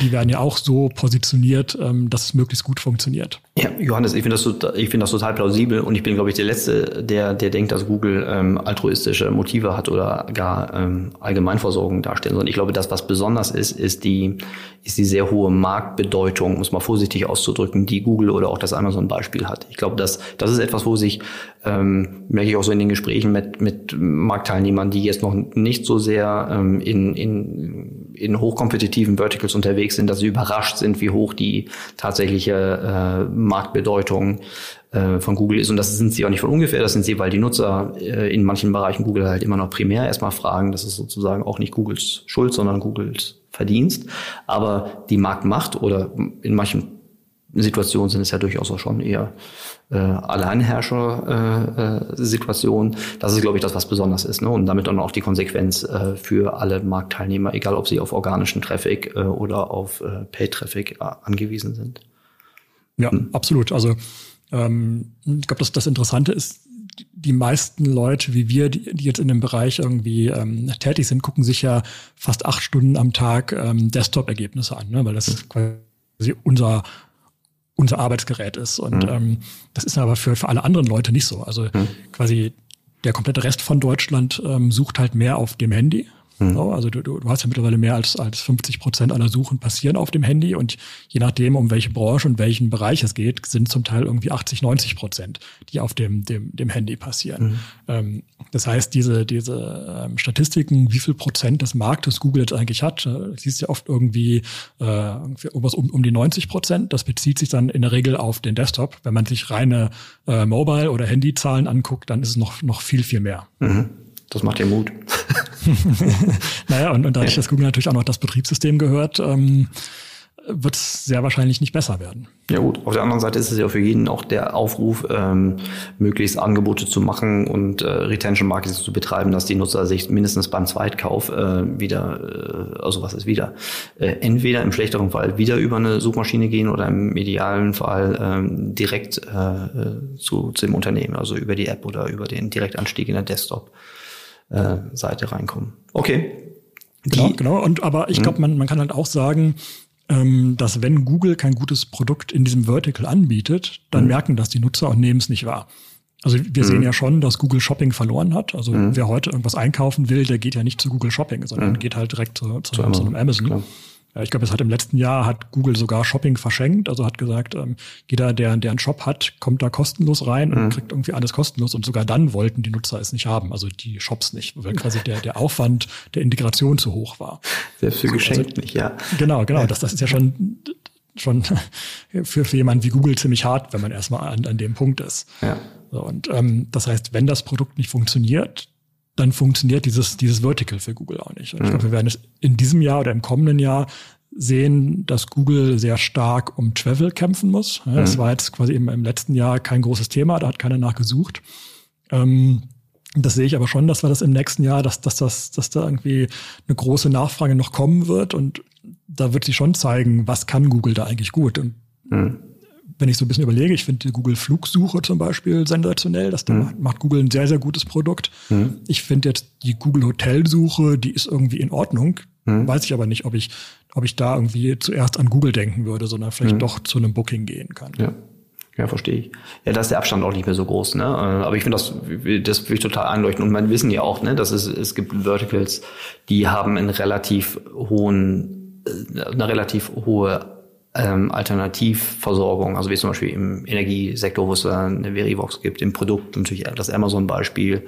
die werden ja auch so positioniert, ähm, dass es möglichst gut funktioniert. Ja, Johannes, ich finde das, ich finde das total plausibel und ich bin, glaube ich, der Letzte, der, der denkt, dass Google ähm, altruistische Motive hat oder gar ähm, Allgemeinversorgung darstellen. Sondern ich glaube, das, was besonders ist, ist die, ist die sehr hohe Marktbedeutung, um es mal vorsichtig auszudrücken, die Google oder auch das Amazon-Beispiel hat. Ich glaube, das, das ist etwas, wo sich, ähm, merke ich auch so in den Gesprächen mit, mit Marktteilnehmern, die jetzt noch nicht so sehr ähm, in, in, in hochkompetitiven Verticals unterwegs sind, dass sie überrascht sind, wie hoch die tatsächliche äh, Marktbedeutung äh, von Google ist. Und das sind sie auch nicht von ungefähr, das sind sie, weil die Nutzer äh, in manchen Bereichen Google halt immer noch primär erstmal fragen. Das ist sozusagen auch nicht Googles Schuld, sondern Googles Verdienst. Aber die Marktmacht oder in manchen Situationen sind es ja durchaus auch schon eher äh, Alleinherrscher-Situationen. Äh, äh, das ist, glaube ich, das, was besonders ist. Ne? Und damit dann auch die Konsequenz äh, für alle Marktteilnehmer, egal ob sie auf organischen Traffic äh, oder auf äh, Paid-Traffic äh, angewiesen sind. Ja, hm. absolut. Also ähm, ich glaube, das, das Interessante ist, die meisten Leute wie wir, die, die jetzt in dem Bereich irgendwie ähm, tätig sind, gucken sich ja fast acht Stunden am Tag ähm, Desktop-Ergebnisse an, ne? weil das hm. quasi unser unser Arbeitsgerät ist. Und mhm. ähm, das ist aber für, für alle anderen Leute nicht so. Also mhm. quasi der komplette Rest von Deutschland ähm, sucht halt mehr auf dem Handy Mhm. Also du, du, hast ja mittlerweile mehr als, als 50 Prozent aller Suchen passieren auf dem Handy und je nachdem, um welche Branche und welchen Bereich es geht, sind zum Teil irgendwie 80, 90 Prozent, die auf dem, dem, dem Handy passieren. Mhm. Ähm, das heißt, diese, diese ähm, Statistiken, wie viel Prozent des Marktes Google jetzt eigentlich hat, äh, siehst ja oft irgendwie, äh, irgendwas um, um die 90 Prozent. Das bezieht sich dann in der Regel auf den Desktop. Wenn man sich reine äh, Mobile- oder Handyzahlen anguckt, dann ist es noch, noch viel, viel mehr. Mhm. Das macht dir Mut. naja, und, und dadurch, ja. dass Google natürlich auch noch das Betriebssystem gehört, ähm, wird es sehr wahrscheinlich nicht besser werden. Ja gut, auf der anderen Seite ist es ja für jeden auch der Aufruf, ähm, möglichst Angebote zu machen und äh, Retention Marketing zu betreiben, dass die Nutzer sich mindestens beim Zweitkauf äh, wieder, äh, also was ist wieder, äh, entweder im schlechteren Fall wieder über eine Suchmaschine gehen oder im idealen Fall ähm, direkt äh, zu, zu dem Unternehmen, also über die App oder über den Direktanstieg in der Desktop äh, Seite reinkommen. Okay. Genau, genau. Und aber ich glaube, mhm. man, man kann halt auch sagen, ähm, dass wenn Google kein gutes Produkt in diesem Vertical anbietet, dann mhm. merken das die Nutzer und nehmen es nicht wahr. Also wir mhm. sehen ja schon, dass Google Shopping verloren hat. Also mhm. wer heute irgendwas einkaufen will, der geht ja nicht zu Google Shopping, sondern mhm. geht halt direkt zu, zu, zu, zu einem Amazon. Klar. Ich glaube, es hat im letzten Jahr hat Google sogar Shopping verschenkt. Also hat gesagt, ähm, jeder, der, der einen Shop hat, kommt da kostenlos rein und mhm. kriegt irgendwie alles kostenlos. Und sogar dann wollten die Nutzer es nicht haben, also die Shops nicht, weil quasi der, der Aufwand der Integration zu hoch war. Selbst für so, geschenkt also, nicht, ja. Genau, genau. Das, das ist ja schon schon für, für jemanden wie Google ziemlich hart, wenn man erstmal an, an dem Punkt ist. Ja. So, und ähm, das heißt, wenn das Produkt nicht funktioniert, dann funktioniert dieses, dieses Vertical für Google auch nicht. Und ich glaube, wir werden es in diesem Jahr oder im kommenden Jahr sehen, dass Google sehr stark um Travel kämpfen muss. Ja, das war jetzt quasi im, im, letzten Jahr kein großes Thema, da hat keiner nachgesucht. Ähm, das sehe ich aber schon, dass wir das im nächsten Jahr, dass, dass, dass, dass da irgendwie eine große Nachfrage noch kommen wird und da wird sich schon zeigen, was kann Google da eigentlich gut. Und mhm wenn ich so ein bisschen überlege, ich finde die Google Flugsuche zum Beispiel sensationell. Das mhm. macht Google ein sehr, sehr gutes Produkt. Mhm. Ich finde jetzt die Google Hotelsuche, die ist irgendwie in Ordnung. Mhm. Weiß ich aber nicht, ob ich, ob ich da irgendwie zuerst an Google denken würde, sondern vielleicht mhm. doch zu einem Booking gehen kann. Ja. Ja, verstehe ich. Ja, da ist der Abstand auch nicht mehr so groß, ne? Aber ich finde das, das will ich total einleuchten. Und man wissen ja auch, ne, dass es, es gibt Verticals, die haben einen relativ hohen, äh, eine relativ hohe ähm, Alternativversorgung, also wie zum Beispiel im Energiesektor, wo es eine Verivox gibt, im Produkt natürlich das Amazon-Beispiel,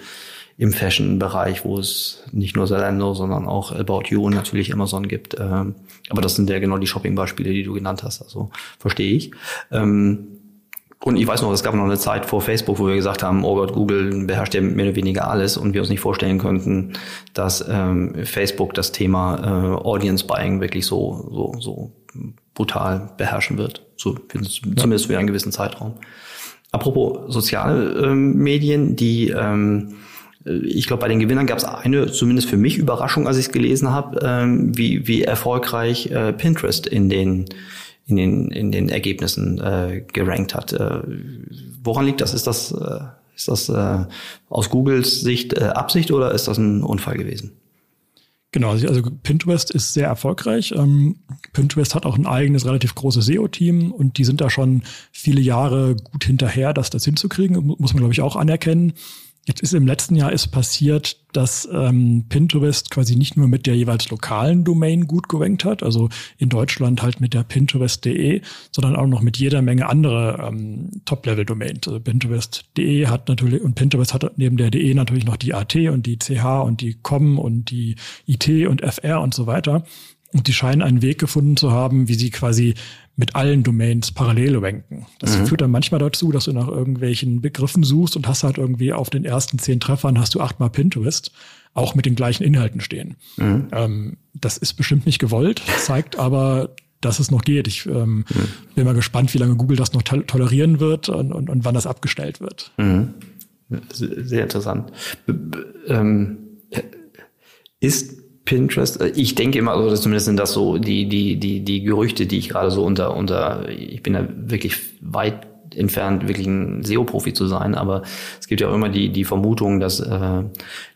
im Fashion-Bereich, wo es nicht nur Zalando, sondern auch About You natürlich Amazon gibt. Ähm, aber das sind ja genau die Shopping-Beispiele, die du genannt hast. Also verstehe ich. Ähm, und ich weiß noch, es gab noch eine Zeit vor Facebook, wo wir gesagt haben, oh Gott, Google beherrscht ja mehr oder weniger alles und wir uns nicht vorstellen könnten, dass ähm, Facebook das Thema äh, Audience Buying wirklich so, so, so brutal beherrschen wird. So, zumindest für einen gewissen Zeitraum. Apropos Sozialmedien, die ähm, ich glaube, bei den Gewinnern gab es eine, zumindest für mich, Überraschung, als ich es gelesen habe, ähm, wie, wie erfolgreich äh, Pinterest in den in den, in den Ergebnissen äh, gerankt hat. Äh, woran liegt das? Ist das, äh, ist das äh, aus Googles Sicht äh, Absicht oder ist das ein Unfall gewesen? Genau, also, also Pinterest ist sehr erfolgreich. Ähm, Pinterest hat auch ein eigenes relativ großes SEO-Team und die sind da schon viele Jahre gut hinterher, das das hinzukriegen, muss man glaube ich auch anerkennen. Jetzt ist im letzten Jahr ist passiert, dass ähm, Pinterest quasi nicht nur mit der jeweils lokalen Domain gut gerankt hat, also in Deutschland halt mit der Pinterest.de, sondern auch noch mit jeder Menge andere ähm, Top-Level-Domains. Also Pinterest.de hat natürlich und Pinterest hat neben der DE natürlich noch die AT und die CH und die COM und die IT und FR und so weiter. Und die scheinen einen Weg gefunden zu haben, wie sie quasi mit allen Domains parallel ranken. Das mhm. führt dann manchmal dazu, dass du nach irgendwelchen Begriffen suchst und hast halt irgendwie auf den ersten zehn Treffern hast du achtmal Pinterest, auch mit den gleichen Inhalten stehen. Mhm. Ähm, das ist bestimmt nicht gewollt, zeigt aber, dass es noch geht. Ich ähm, mhm. bin mal gespannt, wie lange Google das noch to tolerieren wird und, und, und wann das abgestellt wird. Mhm. Sehr interessant. B ähm, ist Pinterest. Äh, ich denke immer, also zumindest sind das so die, die, die, die Gerüchte, die ich gerade so unter, unter, ich bin da wirklich weit entfernt, wirklich ein SEO-Profi zu sein, aber es gibt ja auch immer die, die Vermutung, dass, äh,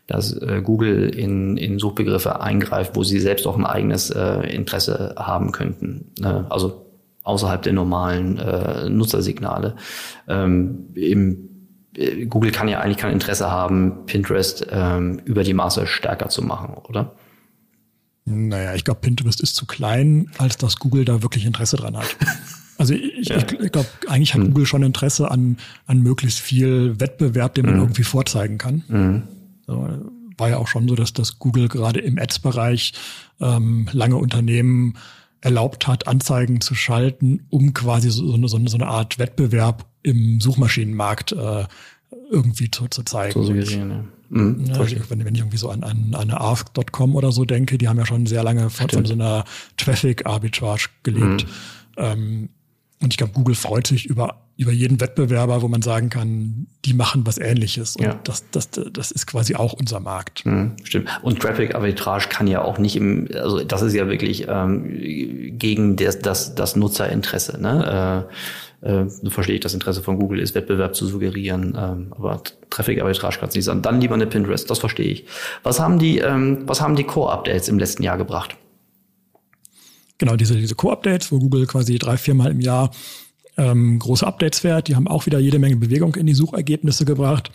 dass äh, Google in, in Suchbegriffe eingreift, wo sie selbst auch ein eigenes äh, Interesse haben könnten. Äh, also außerhalb der normalen äh, Nutzersignale. Ähm, im äh, Google kann ja eigentlich kein Interesse haben, Pinterest ähm, über die Maße stärker zu machen, oder? Naja, ich glaube, Pinterest ist zu klein, als dass Google da wirklich Interesse dran hat. Also ich, ja. ich, ich glaube, eigentlich hat mhm. Google schon Interesse an, an möglichst viel Wettbewerb, den man mhm. irgendwie vorzeigen kann. Mhm. So, war ja auch schon so, dass das Google gerade im Ads-Bereich ähm, lange Unternehmen erlaubt hat, Anzeigen zu schalten, um quasi so, eine, so eine Art Wettbewerb im Suchmaschinenmarkt äh, irgendwie zu, zu zeigen. So gesehen, ja. Mhm, ja, wenn, wenn, ich irgendwie so an, an, an ask.com oder so denke, die haben ja schon sehr lange von, von so einer Traffic-Arbitrage gelebt. Mhm. Ähm, und ich glaube, Google freut sich über, über jeden Wettbewerber, wo man sagen kann, die machen was ähnliches. Und ja. das, das, das ist quasi auch unser Markt. Mhm, stimmt. Und Traffic Arbitrage kann ja auch nicht im, also das ist ja wirklich ähm, gegen das, das, das Nutzerinteresse. Ne? Äh, äh, so verstehe ich das Interesse von Google ist, Wettbewerb zu suggerieren, ähm, aber Traffic-Arbitrage kann es nicht sein. Dann lieber eine Pinterest, das verstehe ich. Was haben die, ähm, was haben die Core-Updates im letzten Jahr gebracht? Genau, diese, diese Core-Updates, wo Google quasi drei, viermal im Jahr ähm, große Updates fährt, die haben auch wieder jede Menge Bewegung in die Suchergebnisse gebracht.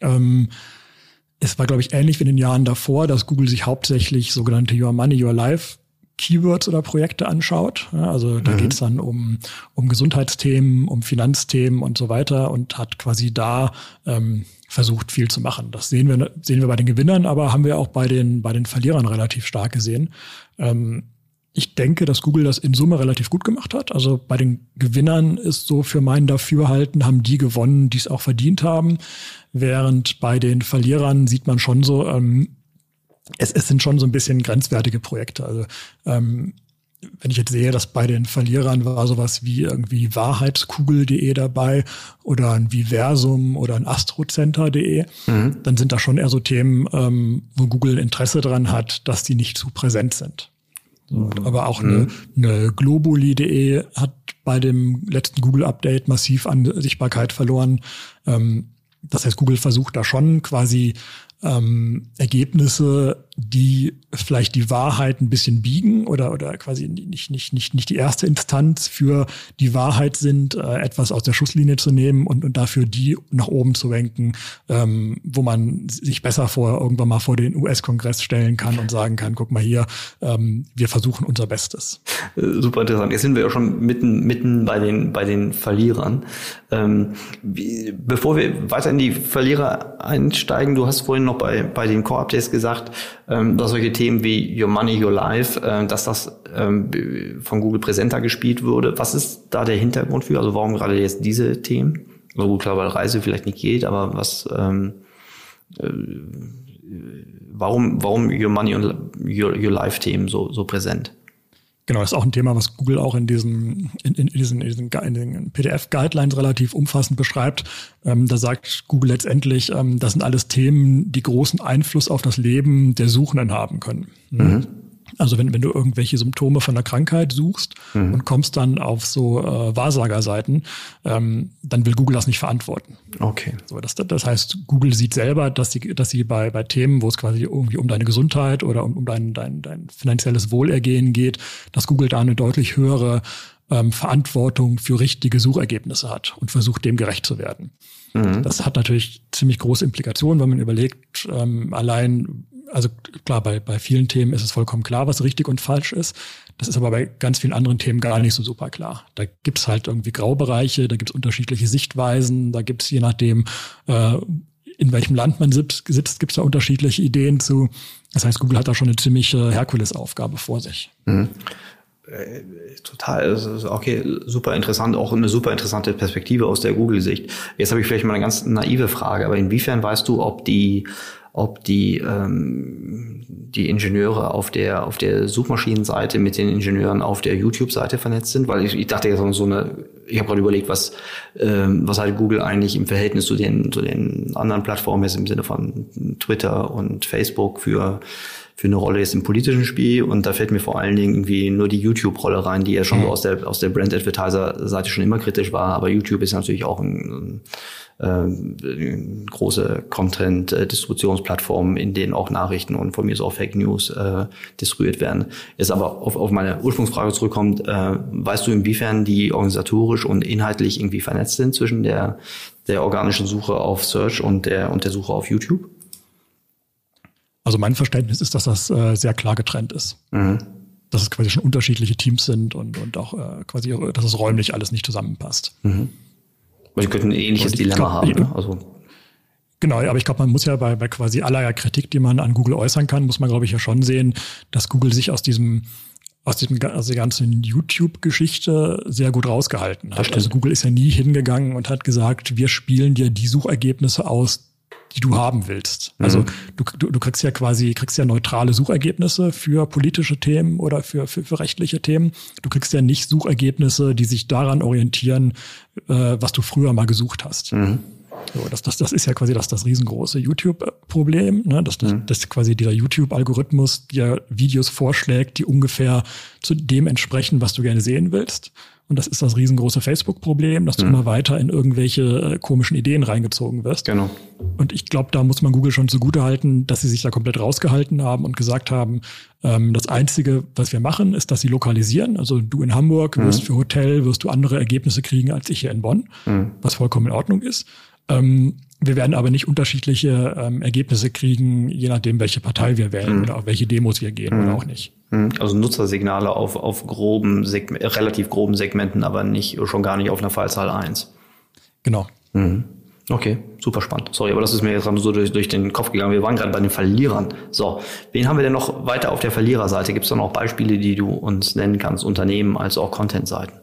Ähm, es war, glaube ich, ähnlich wie in den Jahren davor, dass Google sich hauptsächlich sogenannte Your Money, Your Life Keywords oder Projekte anschaut. also da mhm. geht es dann um, um Gesundheitsthemen, um Finanzthemen und so weiter und hat quasi da ähm, versucht, viel zu machen. Das sehen wir, sehen wir bei den Gewinnern, aber haben wir auch bei den, bei den Verlierern relativ stark gesehen. Ähm, ich denke, dass Google das in Summe relativ gut gemacht hat. Also bei den Gewinnern ist so für mein Dafürhalten, haben die gewonnen, die es auch verdient haben. Während bei den Verlierern sieht man schon so, ähm, es, es sind schon so ein bisschen grenzwertige Projekte. Also ähm, wenn ich jetzt sehe, dass bei den Verlierern war sowas wie irgendwie Wahrheitskugel.de dabei oder ein Viversum oder ein Astrocenter.de, mhm. dann sind da schon eher so Themen, ähm, wo Google Interesse dran hat, dass die nicht zu präsent sind. So, mhm. aber auch eine, eine Globuli.de hat bei dem letzten Google-Update massiv an Sichtbarkeit verloren. Ähm, das heißt, Google versucht da schon quasi ähm, Ergebnisse, die vielleicht die Wahrheit ein bisschen biegen oder, oder quasi nicht, nicht, nicht, nicht die erste Instanz für die Wahrheit sind, äh, etwas aus der Schusslinie zu nehmen und, und dafür die nach oben zu wenken, ähm, wo man sich besser vor irgendwann mal vor den US-Kongress stellen kann und sagen kann, guck mal hier, ähm, wir versuchen unser Bestes. Äh, super interessant. Jetzt sind wir ja schon mitten, mitten bei den, bei den Verlierern. Ähm, bevor wir weiter in die Verlierer einsteigen, du hast vorhin noch noch bei, bei den Core-Updates gesagt, ähm, dass solche Themen wie Your Money, Your Life, äh, dass das ähm, von Google präsenter gespielt würde. Was ist da der Hintergrund für? Also warum gerade jetzt diese Themen? Also gut, klar, weil Reise vielleicht nicht geht, aber was, ähm, äh, warum, warum Your Money und Your, Your Life Themen so, so präsent? Genau, das ist auch ein Thema, was Google auch in diesen, in, in diesen, in diesen in den PDF-Guidelines relativ umfassend beschreibt. Ähm, da sagt Google letztendlich, ähm, das sind alles Themen, die großen Einfluss auf das Leben der Suchenden haben können. Mhm. Also wenn, wenn du irgendwelche Symptome von der Krankheit suchst mhm. und kommst dann auf so äh, Wahrsagerseiten, ähm, dann will Google das nicht verantworten. Okay. So, das, das heißt, Google sieht selber, dass sie, dass sie bei, bei Themen, wo es quasi irgendwie um deine Gesundheit oder um, um dein, dein, dein finanzielles Wohlergehen geht, dass Google da eine deutlich höhere ähm, Verantwortung für richtige Suchergebnisse hat und versucht, dem gerecht zu werden. Mhm. Das hat natürlich ziemlich große Implikationen, wenn man überlegt, ähm, allein also klar, bei, bei vielen Themen ist es vollkommen klar, was richtig und falsch ist. Das ist aber bei ganz vielen anderen Themen gar nicht so super klar. Da gibt's halt irgendwie Graubereiche, da gibt's unterschiedliche Sichtweisen, da gibt's je nachdem, äh, in welchem Land man sitzt, sitzt gibt's da unterschiedliche Ideen zu. Das heißt, Google hat da schon eine ziemliche Herkulesaufgabe vor sich. Mhm. Äh, total, okay, super interessant, auch eine super interessante Perspektive aus der Google-Sicht. Jetzt habe ich vielleicht mal eine ganz naive Frage, aber inwiefern weißt du, ob die ob die, ähm, die Ingenieure auf der, auf der Suchmaschinenseite mit den Ingenieuren auf der YouTube-Seite vernetzt sind, weil ich, ich dachte jetzt so eine, ich habe gerade überlegt, was, ähm, was halt Google eigentlich im Verhältnis zu den, zu den anderen Plattformen ist im Sinne von Twitter und Facebook für für eine Rolle jetzt im politischen Spiel? Und da fällt mir vor allen Dingen irgendwie nur die YouTube-Rolle rein, die ja schon mhm. so aus der aus der Brand-Advertiser-Seite schon immer kritisch war, aber YouTube ist natürlich auch ein, ein, äh, große Content-Distributionsplattform, in denen auch Nachrichten und von mir so auch Fake News äh, distribuiert werden. Jetzt aber auf, auf meine Ursprungsfrage zurückkommt, äh, weißt du, inwiefern die organisatorisch und inhaltlich irgendwie vernetzt sind zwischen der der organischen Suche auf Search und der und der Suche auf YouTube? Also mein Verständnis ist, dass das äh, sehr klar getrennt ist. Mhm. Dass es quasi schon unterschiedliche Teams sind und, und auch äh, quasi, dass es räumlich alles nicht zusammenpasst. Mhm. Weil die könnten ein ähnliches Dilemma glaub, haben. Ne? Also. Genau, aber ich glaube, man muss ja bei, bei quasi aller Kritik, die man an Google äußern kann, muss man, glaube ich, ja schon sehen, dass Google sich aus diesem aus diesem aus der ganzen YouTube-Geschichte sehr gut rausgehalten hat. Also Google ist ja nie hingegangen und hat gesagt, wir spielen dir die Suchergebnisse aus, die du haben willst. Also mhm. du, du, du kriegst ja quasi, kriegst ja neutrale Suchergebnisse für politische Themen oder für, für, für rechtliche Themen. Du kriegst ja nicht Suchergebnisse, die sich daran orientieren, äh, was du früher mal gesucht hast. Mhm. So, das, das, das ist ja quasi das, das riesengroße YouTube-Problem, ne? dass, das, mhm. dass quasi dieser YouTube-Algorithmus dir Videos vorschlägt, die ungefähr zu dem entsprechen, was du gerne sehen willst. Und das ist das riesengroße Facebook-Problem, dass du mhm. immer weiter in irgendwelche äh, komischen Ideen reingezogen wirst. Genau. Und ich glaube, da muss man Google schon zugute halten, dass sie sich da komplett rausgehalten haben und gesagt haben, ähm, das Einzige, was wir machen, ist, dass sie lokalisieren. Also du in Hamburg mhm. wirst für Hotel, wirst du andere Ergebnisse kriegen als ich hier in Bonn, mhm. was vollkommen in Ordnung ist. Ähm, wir werden aber nicht unterschiedliche ähm, Ergebnisse kriegen, je nachdem, welche Partei wir wählen mhm. oder auf welche Demos wir gehen mhm. oder auch nicht. Mhm. Also Nutzersignale auf, auf groben, Segme relativ groben Segmenten, aber nicht, schon gar nicht auf einer Fallzahl eins. Genau. Mhm. Okay, super spannend. Sorry, aber das ist mir jetzt so durch, durch den Kopf gegangen. Wir waren gerade bei den Verlierern. So, wen haben wir denn noch weiter auf der Verliererseite? Gibt es da noch Beispiele, die du uns nennen kannst, Unternehmen als auch Content-Seiten?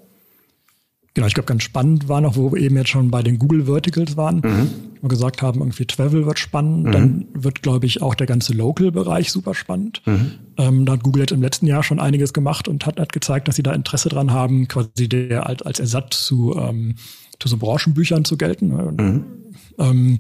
Genau, ich glaube, ganz spannend war noch, wo wir eben jetzt schon bei den Google Verticals waren, mhm. wir gesagt haben, irgendwie Travel wird spannend, mhm. dann wird, glaube ich, auch der ganze Local-Bereich super spannend. Mhm. Ähm, da hat Google jetzt im letzten Jahr schon einiges gemacht und hat, hat gezeigt, dass sie da Interesse dran haben, quasi der als, als Ersatz zu, ähm, zu so Branchenbüchern zu gelten. Mhm. Ähm,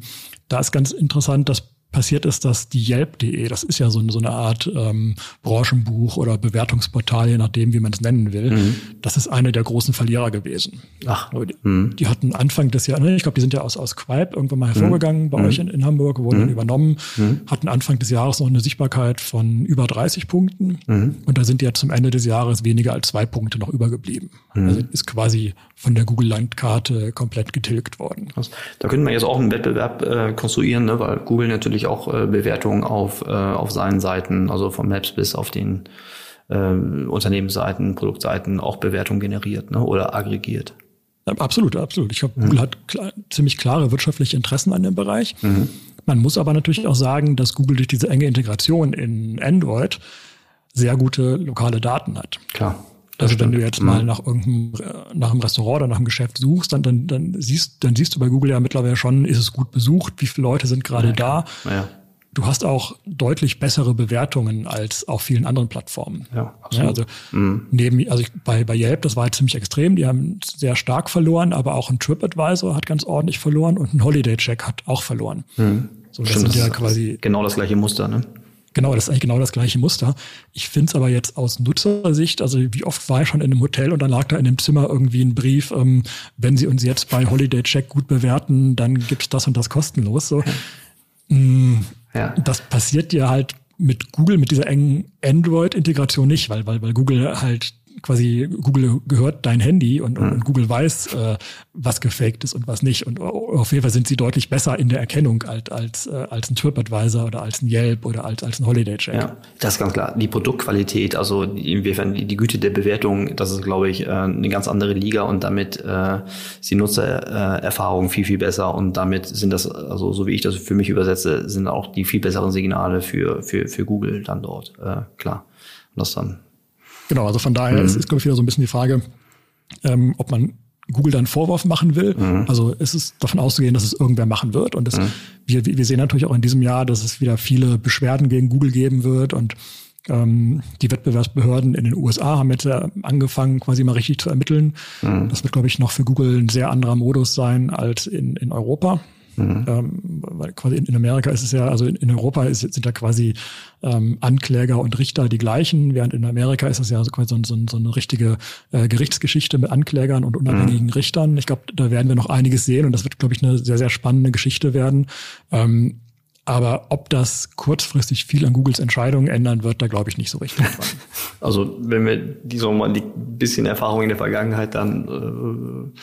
da ist ganz interessant, dass passiert ist, dass die Yelp.de, das ist ja so, so eine Art ähm, Branchenbuch oder Bewertungsportal, je nachdem, wie man es nennen will, mhm. das ist eine der großen Verlierer gewesen. Ach. Die, mhm. die hatten Anfang des Jahres, ich glaube, die sind ja aus, aus Quipe irgendwann mal hervorgegangen mhm. bei euch in, in, Hamburg, wurden dann mhm. übernommen, mhm. hatten Anfang des Jahres noch eine Sichtbarkeit von über 30 Punkten mhm. und da sind ja zum Ende des Jahres weniger als zwei Punkte noch übergeblieben. Also ist quasi von der Google-Landkarte komplett getilgt worden. Da könnte man jetzt auch einen Wettbewerb äh, konstruieren, ne? weil Google natürlich auch äh, Bewertungen auf, äh, auf seinen Seiten, also von Maps bis auf den äh, Unternehmensseiten, Produktseiten auch Bewertungen generiert ne? oder aggregiert. Absolut, absolut. Ich glaube, mhm. Google hat klar, ziemlich klare wirtschaftliche Interessen an dem Bereich. Mhm. Man muss aber natürlich auch sagen, dass Google durch diese enge Integration in Android sehr gute lokale Daten hat. Klar. Also wenn du jetzt mal mhm. nach irgendeinem, nach einem Restaurant oder nach einem Geschäft suchst, dann, dann, dann siehst, dann siehst du bei Google ja mittlerweile schon, ist es gut besucht, wie viele Leute sind gerade ja, da. Ja. Du hast auch deutlich bessere Bewertungen als auf vielen anderen Plattformen. Ja, absolut. Ja, also mhm. neben, also ich, bei, bei Yelp, das war halt ziemlich extrem, die haben sehr stark verloren, aber auch ein TripAdvisor hat ganz ordentlich verloren und ein Holiday Check hat auch verloren. Mhm. So, das Stimmt, sind ja quasi genau das gleiche Muster, ne? Genau, das ist eigentlich genau das gleiche Muster. Ich finde es aber jetzt aus Nutzersicht, also wie oft war ich schon in einem Hotel und dann lag da in dem Zimmer irgendwie ein Brief, ähm, wenn Sie uns jetzt bei Holiday Check gut bewerten, dann gibt's das und das kostenlos. So. Mm, ja. Das passiert ja halt mit Google, mit dieser engen Android-Integration nicht, weil, weil, weil Google halt quasi Google gehört dein Handy und, und, und Google weiß, äh, was gefaked ist und was nicht. Und auf jeden Fall sind sie deutlich besser in der Erkennung als, als, äh, als ein TripAdvisor oder als ein Yelp oder als, als ein Holiday Check. Ja, das ist ganz klar. Die Produktqualität, also inwiefern die Güte der Bewertung, das ist, glaube ich, äh, eine ganz andere Liga und damit äh, ist die Nutzererfahrung viel, viel besser und damit sind das, also so wie ich das für mich übersetze, sind auch die viel besseren Signale für, für, für Google dann dort, äh, klar. Und das dann Genau, also von daher mhm. ist, ist, glaube ich, wieder so ein bisschen die Frage, ähm, ob man Google dann Vorwurf machen will. Mhm. Also ist es davon auszugehen, dass es irgendwer machen wird. Und das, mhm. wir, wir sehen natürlich auch in diesem Jahr, dass es wieder viele Beschwerden gegen Google geben wird. Und ähm, die Wettbewerbsbehörden in den USA haben jetzt angefangen, quasi mal richtig zu ermitteln. Mhm. Das wird, glaube ich, noch für Google ein sehr anderer Modus sein als in, in Europa. Mhm. Ähm, weil quasi in, in, Amerika ist es ja, also in, in Europa ist, sind ja quasi ähm, Ankläger und Richter die gleichen, während in Amerika ist es ja so, quasi so, so, so eine richtige äh, Gerichtsgeschichte mit Anklägern und unabhängigen mhm. Richtern. Ich glaube, da werden wir noch einiges sehen und das wird, glaube ich, eine sehr, sehr spannende Geschichte werden. Ähm, aber ob das kurzfristig viel an Googles Entscheidungen ändern wird, da glaube ich nicht so richtig dran. Also wenn wir die so mal die bisschen Erfahrung in der Vergangenheit dann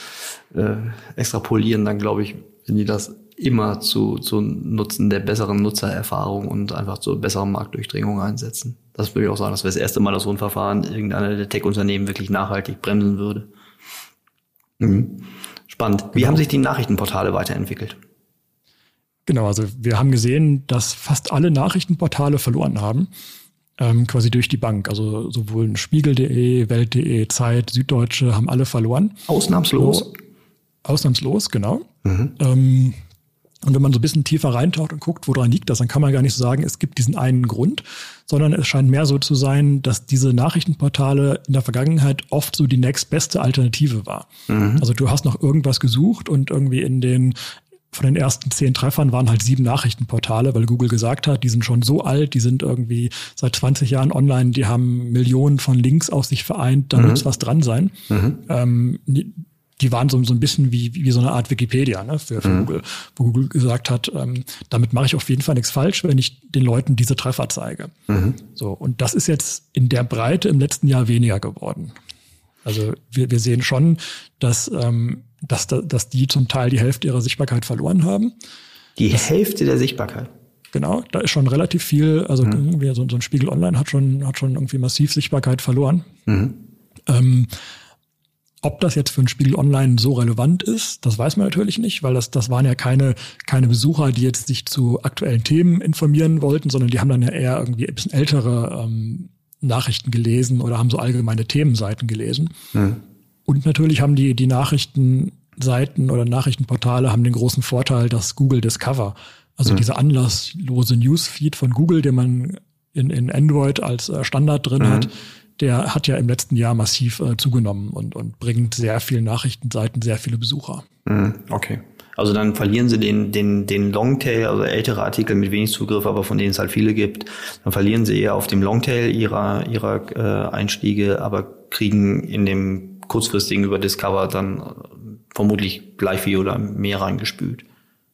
äh, äh, extrapolieren, dann glaube ich, wenn die das immer zu, zu Nutzen der besseren Nutzererfahrung und einfach zur besseren Marktdurchdringung einsetzen. Das würde ich auch sagen, das wäre das erste Mal, dass so ein Verfahren irgendeiner der Tech-Unternehmen wirklich nachhaltig bremsen würde. Mhm. Spannend. Wie genau. haben sich die Nachrichtenportale weiterentwickelt? Genau, also wir haben gesehen, dass fast alle Nachrichtenportale verloren haben, ähm, quasi durch die Bank. Also sowohl Spiegel.de, Welt.de, Zeit, Süddeutsche haben alle verloren. Ausnahmslos? So, ausnahmslos, genau. Mhm. Ähm, und wenn man so ein bisschen tiefer reintaucht und guckt, woran liegt das, dann kann man gar nicht so sagen, es gibt diesen einen Grund, sondern es scheint mehr so zu sein, dass diese Nachrichtenportale in der Vergangenheit oft so die nächstbeste Alternative war. Mhm. Also du hast noch irgendwas gesucht und irgendwie in den von den ersten zehn Treffern waren halt sieben Nachrichtenportale, weil Google gesagt hat, die sind schon so alt, die sind irgendwie seit 20 Jahren online, die haben Millionen von Links auf sich vereint, da mhm. muss was dran sein. Mhm. Ähm, die waren so, so ein bisschen wie, wie so eine Art Wikipedia ne, für, für mhm. Google, wo Google gesagt hat, ähm, damit mache ich auf jeden Fall nichts falsch, wenn ich den Leuten diese Treffer zeige. Mhm. So, und das ist jetzt in der Breite im letzten Jahr weniger geworden. Also wir, wir sehen schon, dass, ähm, dass, dass die zum Teil die Hälfte ihrer Sichtbarkeit verloren haben. Die das, Hälfte der Sichtbarkeit? Genau, da ist schon relativ viel, also mhm. so, so ein Spiegel Online hat schon, hat schon irgendwie massiv Sichtbarkeit verloren. Mhm. Ähm, ob das jetzt für ein Spiegel Online so relevant ist, das weiß man natürlich nicht, weil das, das waren ja keine, keine Besucher, die jetzt sich zu aktuellen Themen informieren wollten, sondern die haben dann ja eher irgendwie ein bisschen ältere ähm, Nachrichten gelesen oder haben so allgemeine Themenseiten gelesen. Mhm. Und natürlich haben die, die Nachrichtenseiten oder Nachrichtenportale haben den großen Vorteil, dass Google Discover, also mhm. dieser anlasslose Newsfeed von Google, den man in, in Android als äh, Standard drin mhm. hat, der hat ja im letzten Jahr massiv äh, zugenommen und, und bringt sehr viele Nachrichtenseiten, sehr viele Besucher. Mhm, okay. Also dann verlieren sie den, den, den Longtail, also ältere Artikel mit wenig Zugriff, aber von denen es halt viele gibt. Dann verlieren sie eher auf dem Longtail ihrer, ihrer äh, Einstiege, aber kriegen in dem kurzfristigen über Discover dann vermutlich gleich viel oder mehr reingespült.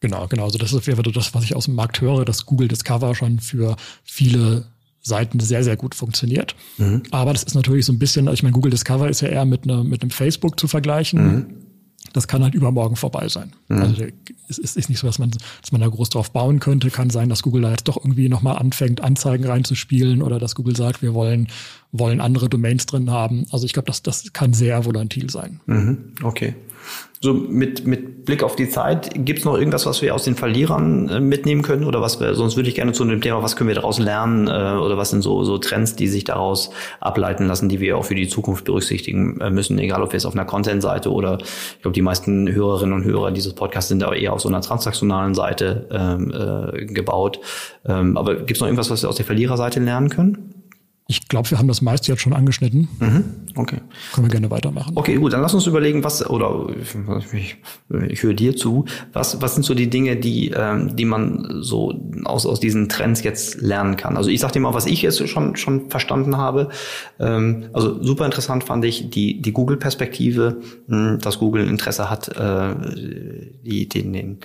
Genau, genau. Also das ist das, was ich aus dem Markt höre, dass Google Discover schon für viele Seiten sehr, sehr gut funktioniert. Mhm. Aber das ist natürlich so ein bisschen, ich meine, Google Discover ist ja eher mit, ne, mit einem Facebook zu vergleichen. Mhm. Das kann halt übermorgen vorbei sein. Mhm. Also es ist, ist nicht so, dass man, dass man da groß drauf bauen könnte. Kann sein, dass Google da jetzt doch irgendwie nochmal anfängt, Anzeigen reinzuspielen oder dass Google sagt, wir wollen, wollen andere Domains drin haben. Also ich glaube, das, das kann sehr volatil sein. Mhm. Okay. So mit, mit Blick auf die Zeit, gibt es noch irgendwas, was wir aus den Verlierern äh, mitnehmen können? Oder was wir, sonst würde ich gerne zu dem Thema, was können wir daraus lernen? Äh, oder was sind so, so Trends, die sich daraus ableiten lassen, die wir auch für die Zukunft berücksichtigen äh, müssen, egal ob wir es auf einer Content-Seite oder ich glaube, die meisten Hörerinnen und Hörer dieses Podcasts sind aber eher auf so einer transaktionalen Seite ähm, äh, gebaut. Ähm, aber gibt es noch irgendwas, was wir aus der Verliererseite lernen können? Ich glaube, wir haben das meiste jetzt schon angeschnitten. Mhm. Okay. Können wir gerne weitermachen. Okay, gut, dann lass uns überlegen, was, oder ich, ich höre dir zu, was, was sind so die Dinge, die, ähm, die man so aus, aus diesen Trends jetzt lernen kann? Also ich sag dir mal, was ich jetzt schon, schon verstanden habe. Ähm, also super interessant fand ich die, die Google-Perspektive, hm, dass Google Interesse hat, äh, die, den, den,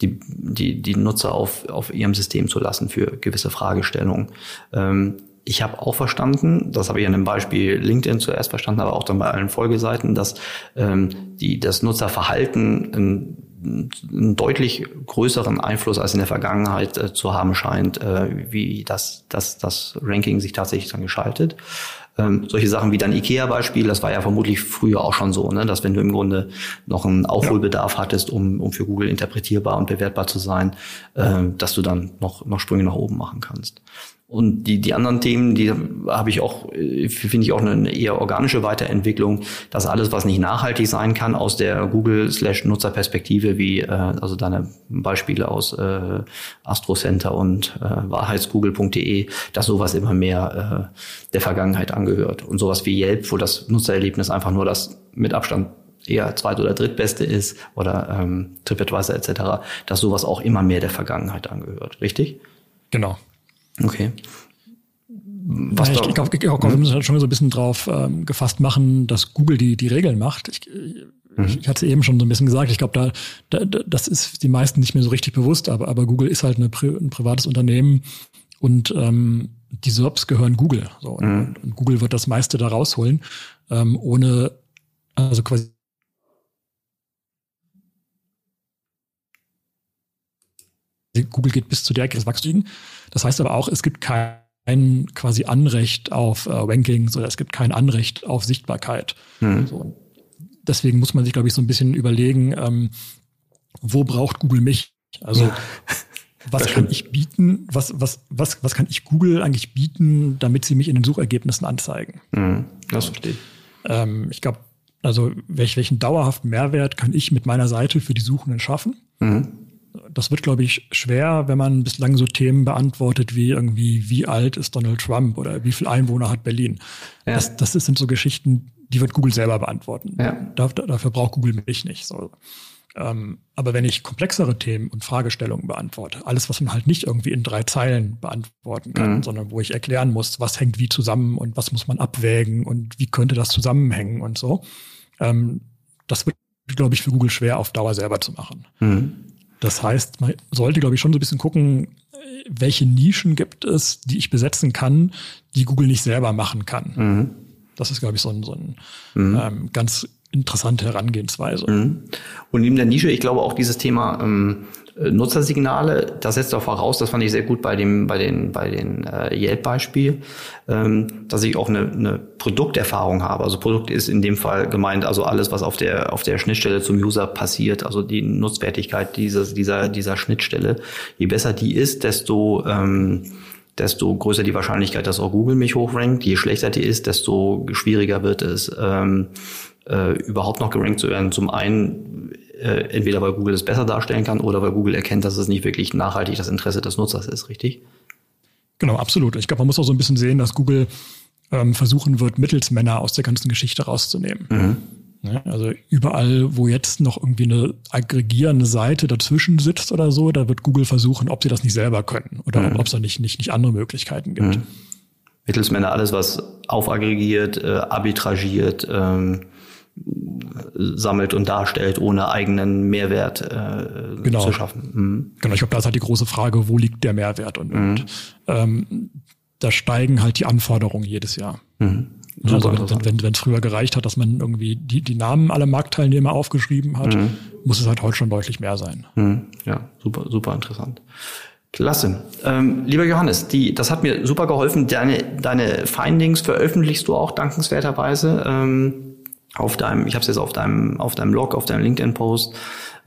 die, die, die Nutzer auf, auf ihrem System zu lassen für gewisse Fragestellungen. Ähm, ich habe auch verstanden, das habe ich an dem Beispiel LinkedIn zuerst verstanden, aber auch dann bei allen Folgeseiten, dass ähm, die, das Nutzerverhalten einen, einen deutlich größeren Einfluss als in der Vergangenheit äh, zu haben scheint, äh, wie das, das, das Ranking sich tatsächlich dann geschaltet. Ähm, solche Sachen wie dein IKEA-Beispiel, das war ja vermutlich früher auch schon so, ne? dass wenn du im Grunde noch einen Aufholbedarf hattest, um, um für Google interpretierbar und bewertbar zu sein, äh, dass du dann noch, noch Sprünge nach oben machen kannst. Und die, die anderen Themen, die habe ich auch, äh, finde ich auch eine eher organische Weiterentwicklung, dass alles, was nicht nachhaltig sein kann, aus der Google-Nutzerperspektive, wie äh, also deine Beispiele aus äh, Astrocenter und äh, Wahrheitsgoogle.de, dass sowas immer mehr äh, der Vergangenheit angehört. Und sowas wie Yelp, wo das Nutzererlebnis einfach nur das mit Abstand eher zweit- oder drittbeste ist oder ähm, TripAdvisor etc., dass sowas auch immer mehr der Vergangenheit angehört. Richtig? Genau. Okay. Was ich, ich glaube, glaub, wir müssen halt schon so ein bisschen drauf ähm, gefasst machen, dass Google die, die Regeln macht. Ich, mhm. ich hatte es eben schon so ein bisschen gesagt, ich glaube, da, da, das ist die meisten nicht mehr so richtig bewusst, aber, aber Google ist halt eine, ein privates Unternehmen und ähm, die SERPs gehören Google. So, mhm. und, und, Google wird das meiste da rausholen, ähm, ohne, also quasi Google geht bis zu der des Wachstums. Das heißt aber auch, es gibt kein quasi Anrecht auf äh, Rankings oder es gibt kein Anrecht auf Sichtbarkeit. Mhm. So. Deswegen muss man sich, glaube ich, so ein bisschen überlegen, ähm, wo braucht Google mich? Also ja. was kann ich bieten? Was, was, was, was kann ich Google eigentlich bieten, damit sie mich in den Suchergebnissen anzeigen? Mhm. Das verstehe ich. Ähm, ich glaube, also welch, welchen dauerhaften Mehrwert kann ich mit meiner Seite für die Suchenden schaffen? Mhm das wird, glaube ich, schwer, wenn man bislang so Themen beantwortet wie irgendwie, wie alt ist Donald Trump oder wie viel Einwohner hat Berlin. Ja. Das, das sind so Geschichten, die wird Google selber beantworten. Ja. Dafür, dafür braucht Google mich nicht. So. Ähm, aber wenn ich komplexere Themen und Fragestellungen beantworte, alles, was man halt nicht irgendwie in drei Zeilen beantworten kann, mhm. sondern wo ich erklären muss, was hängt wie zusammen und was muss man abwägen und wie könnte das zusammenhängen und so, ähm, das wird, glaube ich, für Google schwer auf Dauer selber zu machen. Mhm. Das heißt, man sollte, glaube ich, schon so ein bisschen gucken, welche Nischen gibt es, die ich besetzen kann, die Google nicht selber machen kann. Mhm. Das ist, glaube ich, so ein, so ein mhm. ähm, ganz interessante Herangehensweise. Mhm. Und neben der Nische, ich glaube auch dieses Thema ähm, äh, Nutzersignale, das setzt auch voraus, das fand ich sehr gut bei dem, bei den, bei den äh, Yelp-Beispiel, ähm, dass ich auch eine, eine Produkterfahrung habe. Also Produkt ist in dem Fall gemeint, also alles, was auf der, auf der Schnittstelle zum User passiert, also die Nutzwertigkeit dieses, dieser, dieser Schnittstelle. Je besser die ist, desto, ähm, desto größer die Wahrscheinlichkeit, dass auch Google mich hochrankt. Je schlechter die ist, desto schwieriger wird es, ähm, äh, überhaupt noch gerankt zu werden. Zum einen äh, entweder weil Google es besser darstellen kann oder weil Google erkennt, dass es nicht wirklich nachhaltig das Interesse des Nutzers ist, richtig? Genau, absolut. Ich glaube, man muss auch so ein bisschen sehen, dass Google ähm, versuchen wird, Mittelsmänner aus der ganzen Geschichte rauszunehmen. Mhm. Also überall, wo jetzt noch irgendwie eine aggregierende Seite dazwischen sitzt oder so, da wird Google versuchen, ob sie das nicht selber können oder mhm. ob es da nicht, nicht, nicht andere Möglichkeiten gibt. Mhm. Mittelsmänner alles, was aufaggregiert, äh, arbitragiert, ähm, sammelt und darstellt, ohne eigenen Mehrwert äh, genau. zu schaffen. Mhm. Genau, ich glaube, da ist halt die große Frage, wo liegt der Mehrwert? Und, mhm. und ähm, da steigen halt die Anforderungen jedes Jahr. Mhm. Also wenn, wenn, wenn es früher gereicht hat, dass man irgendwie die, die Namen aller Marktteilnehmer aufgeschrieben hat, mhm. muss es halt heute schon deutlich mehr sein. Mhm. Ja, super, super interessant. Klasse. Ähm, lieber Johannes, die, das hat mir super geholfen. Deine, deine Findings veröffentlichst du auch dankenswerterweise. Ähm, auf deinem, ich habe es jetzt auf deinem, auf deinem Blog, auf deinem LinkedIn-Post.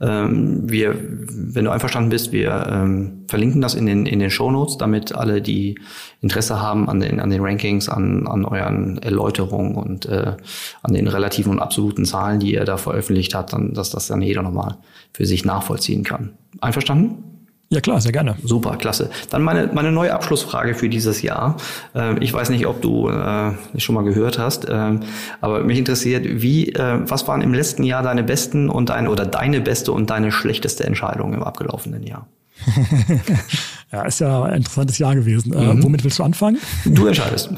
Ähm, wir, wenn du einverstanden bist, wir ähm, verlinken das in den in den Show Notes, damit alle, die Interesse haben an den an den Rankings, an an euren Erläuterungen und äh, an den relativen und absoluten Zahlen, die ihr da veröffentlicht habt, dann, dass das dann jeder nochmal für sich nachvollziehen kann. Einverstanden? Ja klar, sehr gerne. Super, klasse. Dann meine, meine neue Abschlussfrage für dieses Jahr. Ähm, ich weiß nicht, ob du äh, schon mal gehört hast, ähm, aber mich interessiert, wie, äh, was waren im letzten Jahr deine besten und deine oder deine beste und deine schlechteste Entscheidung im abgelaufenen Jahr? ja, ist ja ein interessantes Jahr gewesen. Äh, mhm. womit willst du anfangen? Du entscheidest.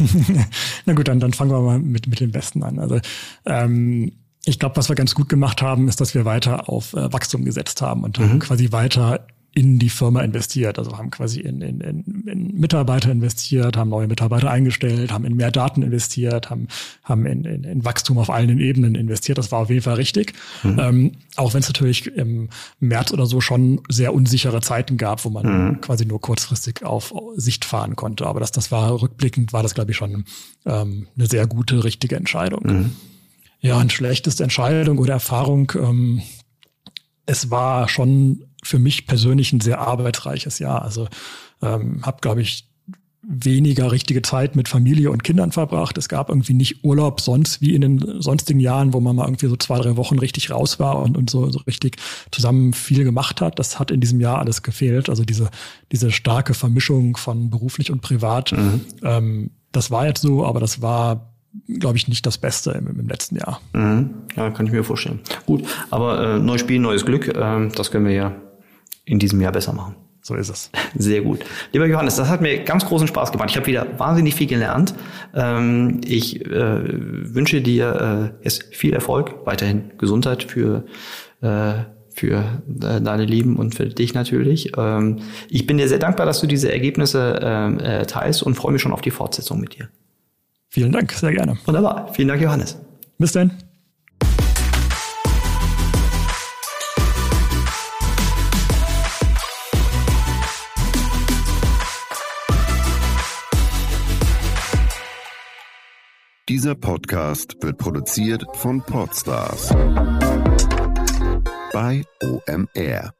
Na gut, dann, dann fangen wir mal mit, mit den Besten an. Also ähm, ich glaube, was wir ganz gut gemacht haben, ist, dass wir weiter auf äh, Wachstum gesetzt haben und mhm. haben quasi weiter in die Firma investiert. Also haben quasi in, in, in, in Mitarbeiter investiert, haben neue Mitarbeiter eingestellt, haben in mehr Daten investiert, haben, haben in, in, in Wachstum auf allen Ebenen investiert. Das war auf jeden Fall richtig. Mhm. Ähm, auch wenn es natürlich im März oder so schon sehr unsichere Zeiten gab, wo man mhm. quasi nur kurzfristig auf Sicht fahren konnte. Aber das, das war rückblickend, war das, glaube ich, schon ähm, eine sehr gute, richtige Entscheidung. Mhm. Ja, und schlechteste Entscheidung oder Erfahrung. Ähm, es war schon für mich persönlich ein sehr arbeitsreiches Jahr. Also ähm, habe, glaube ich, weniger richtige Zeit mit Familie und Kindern verbracht. Es gab irgendwie nicht Urlaub sonst wie in den sonstigen Jahren, wo man mal irgendwie so zwei, drei Wochen richtig raus war und, und so, so richtig zusammen viel gemacht hat. Das hat in diesem Jahr alles gefehlt. Also diese, diese starke Vermischung von beruflich und privat. Mhm. Ähm, das war jetzt so, aber das war glaube ich, nicht das Beste im, im letzten Jahr. Mhm. Ja, kann ich mir vorstellen. Gut, aber äh, neues Spiel, neues Glück, äh, das können wir ja in diesem Jahr besser machen. So ist es. Sehr gut. Lieber Johannes, das hat mir ganz großen Spaß gemacht. Ich habe wieder wahnsinnig viel gelernt. Ähm, ich äh, wünsche dir äh, jetzt viel Erfolg, weiterhin Gesundheit für äh, für äh, deine Lieben und für dich natürlich. Ähm, ich bin dir sehr dankbar, dass du diese Ergebnisse äh, teilst und freue mich schon auf die Fortsetzung mit dir. Vielen Dank, sehr gerne. Wunderbar. Vielen Dank, Johannes. Bis dann. Dieser Podcast wird produziert von Podstars bei OMR.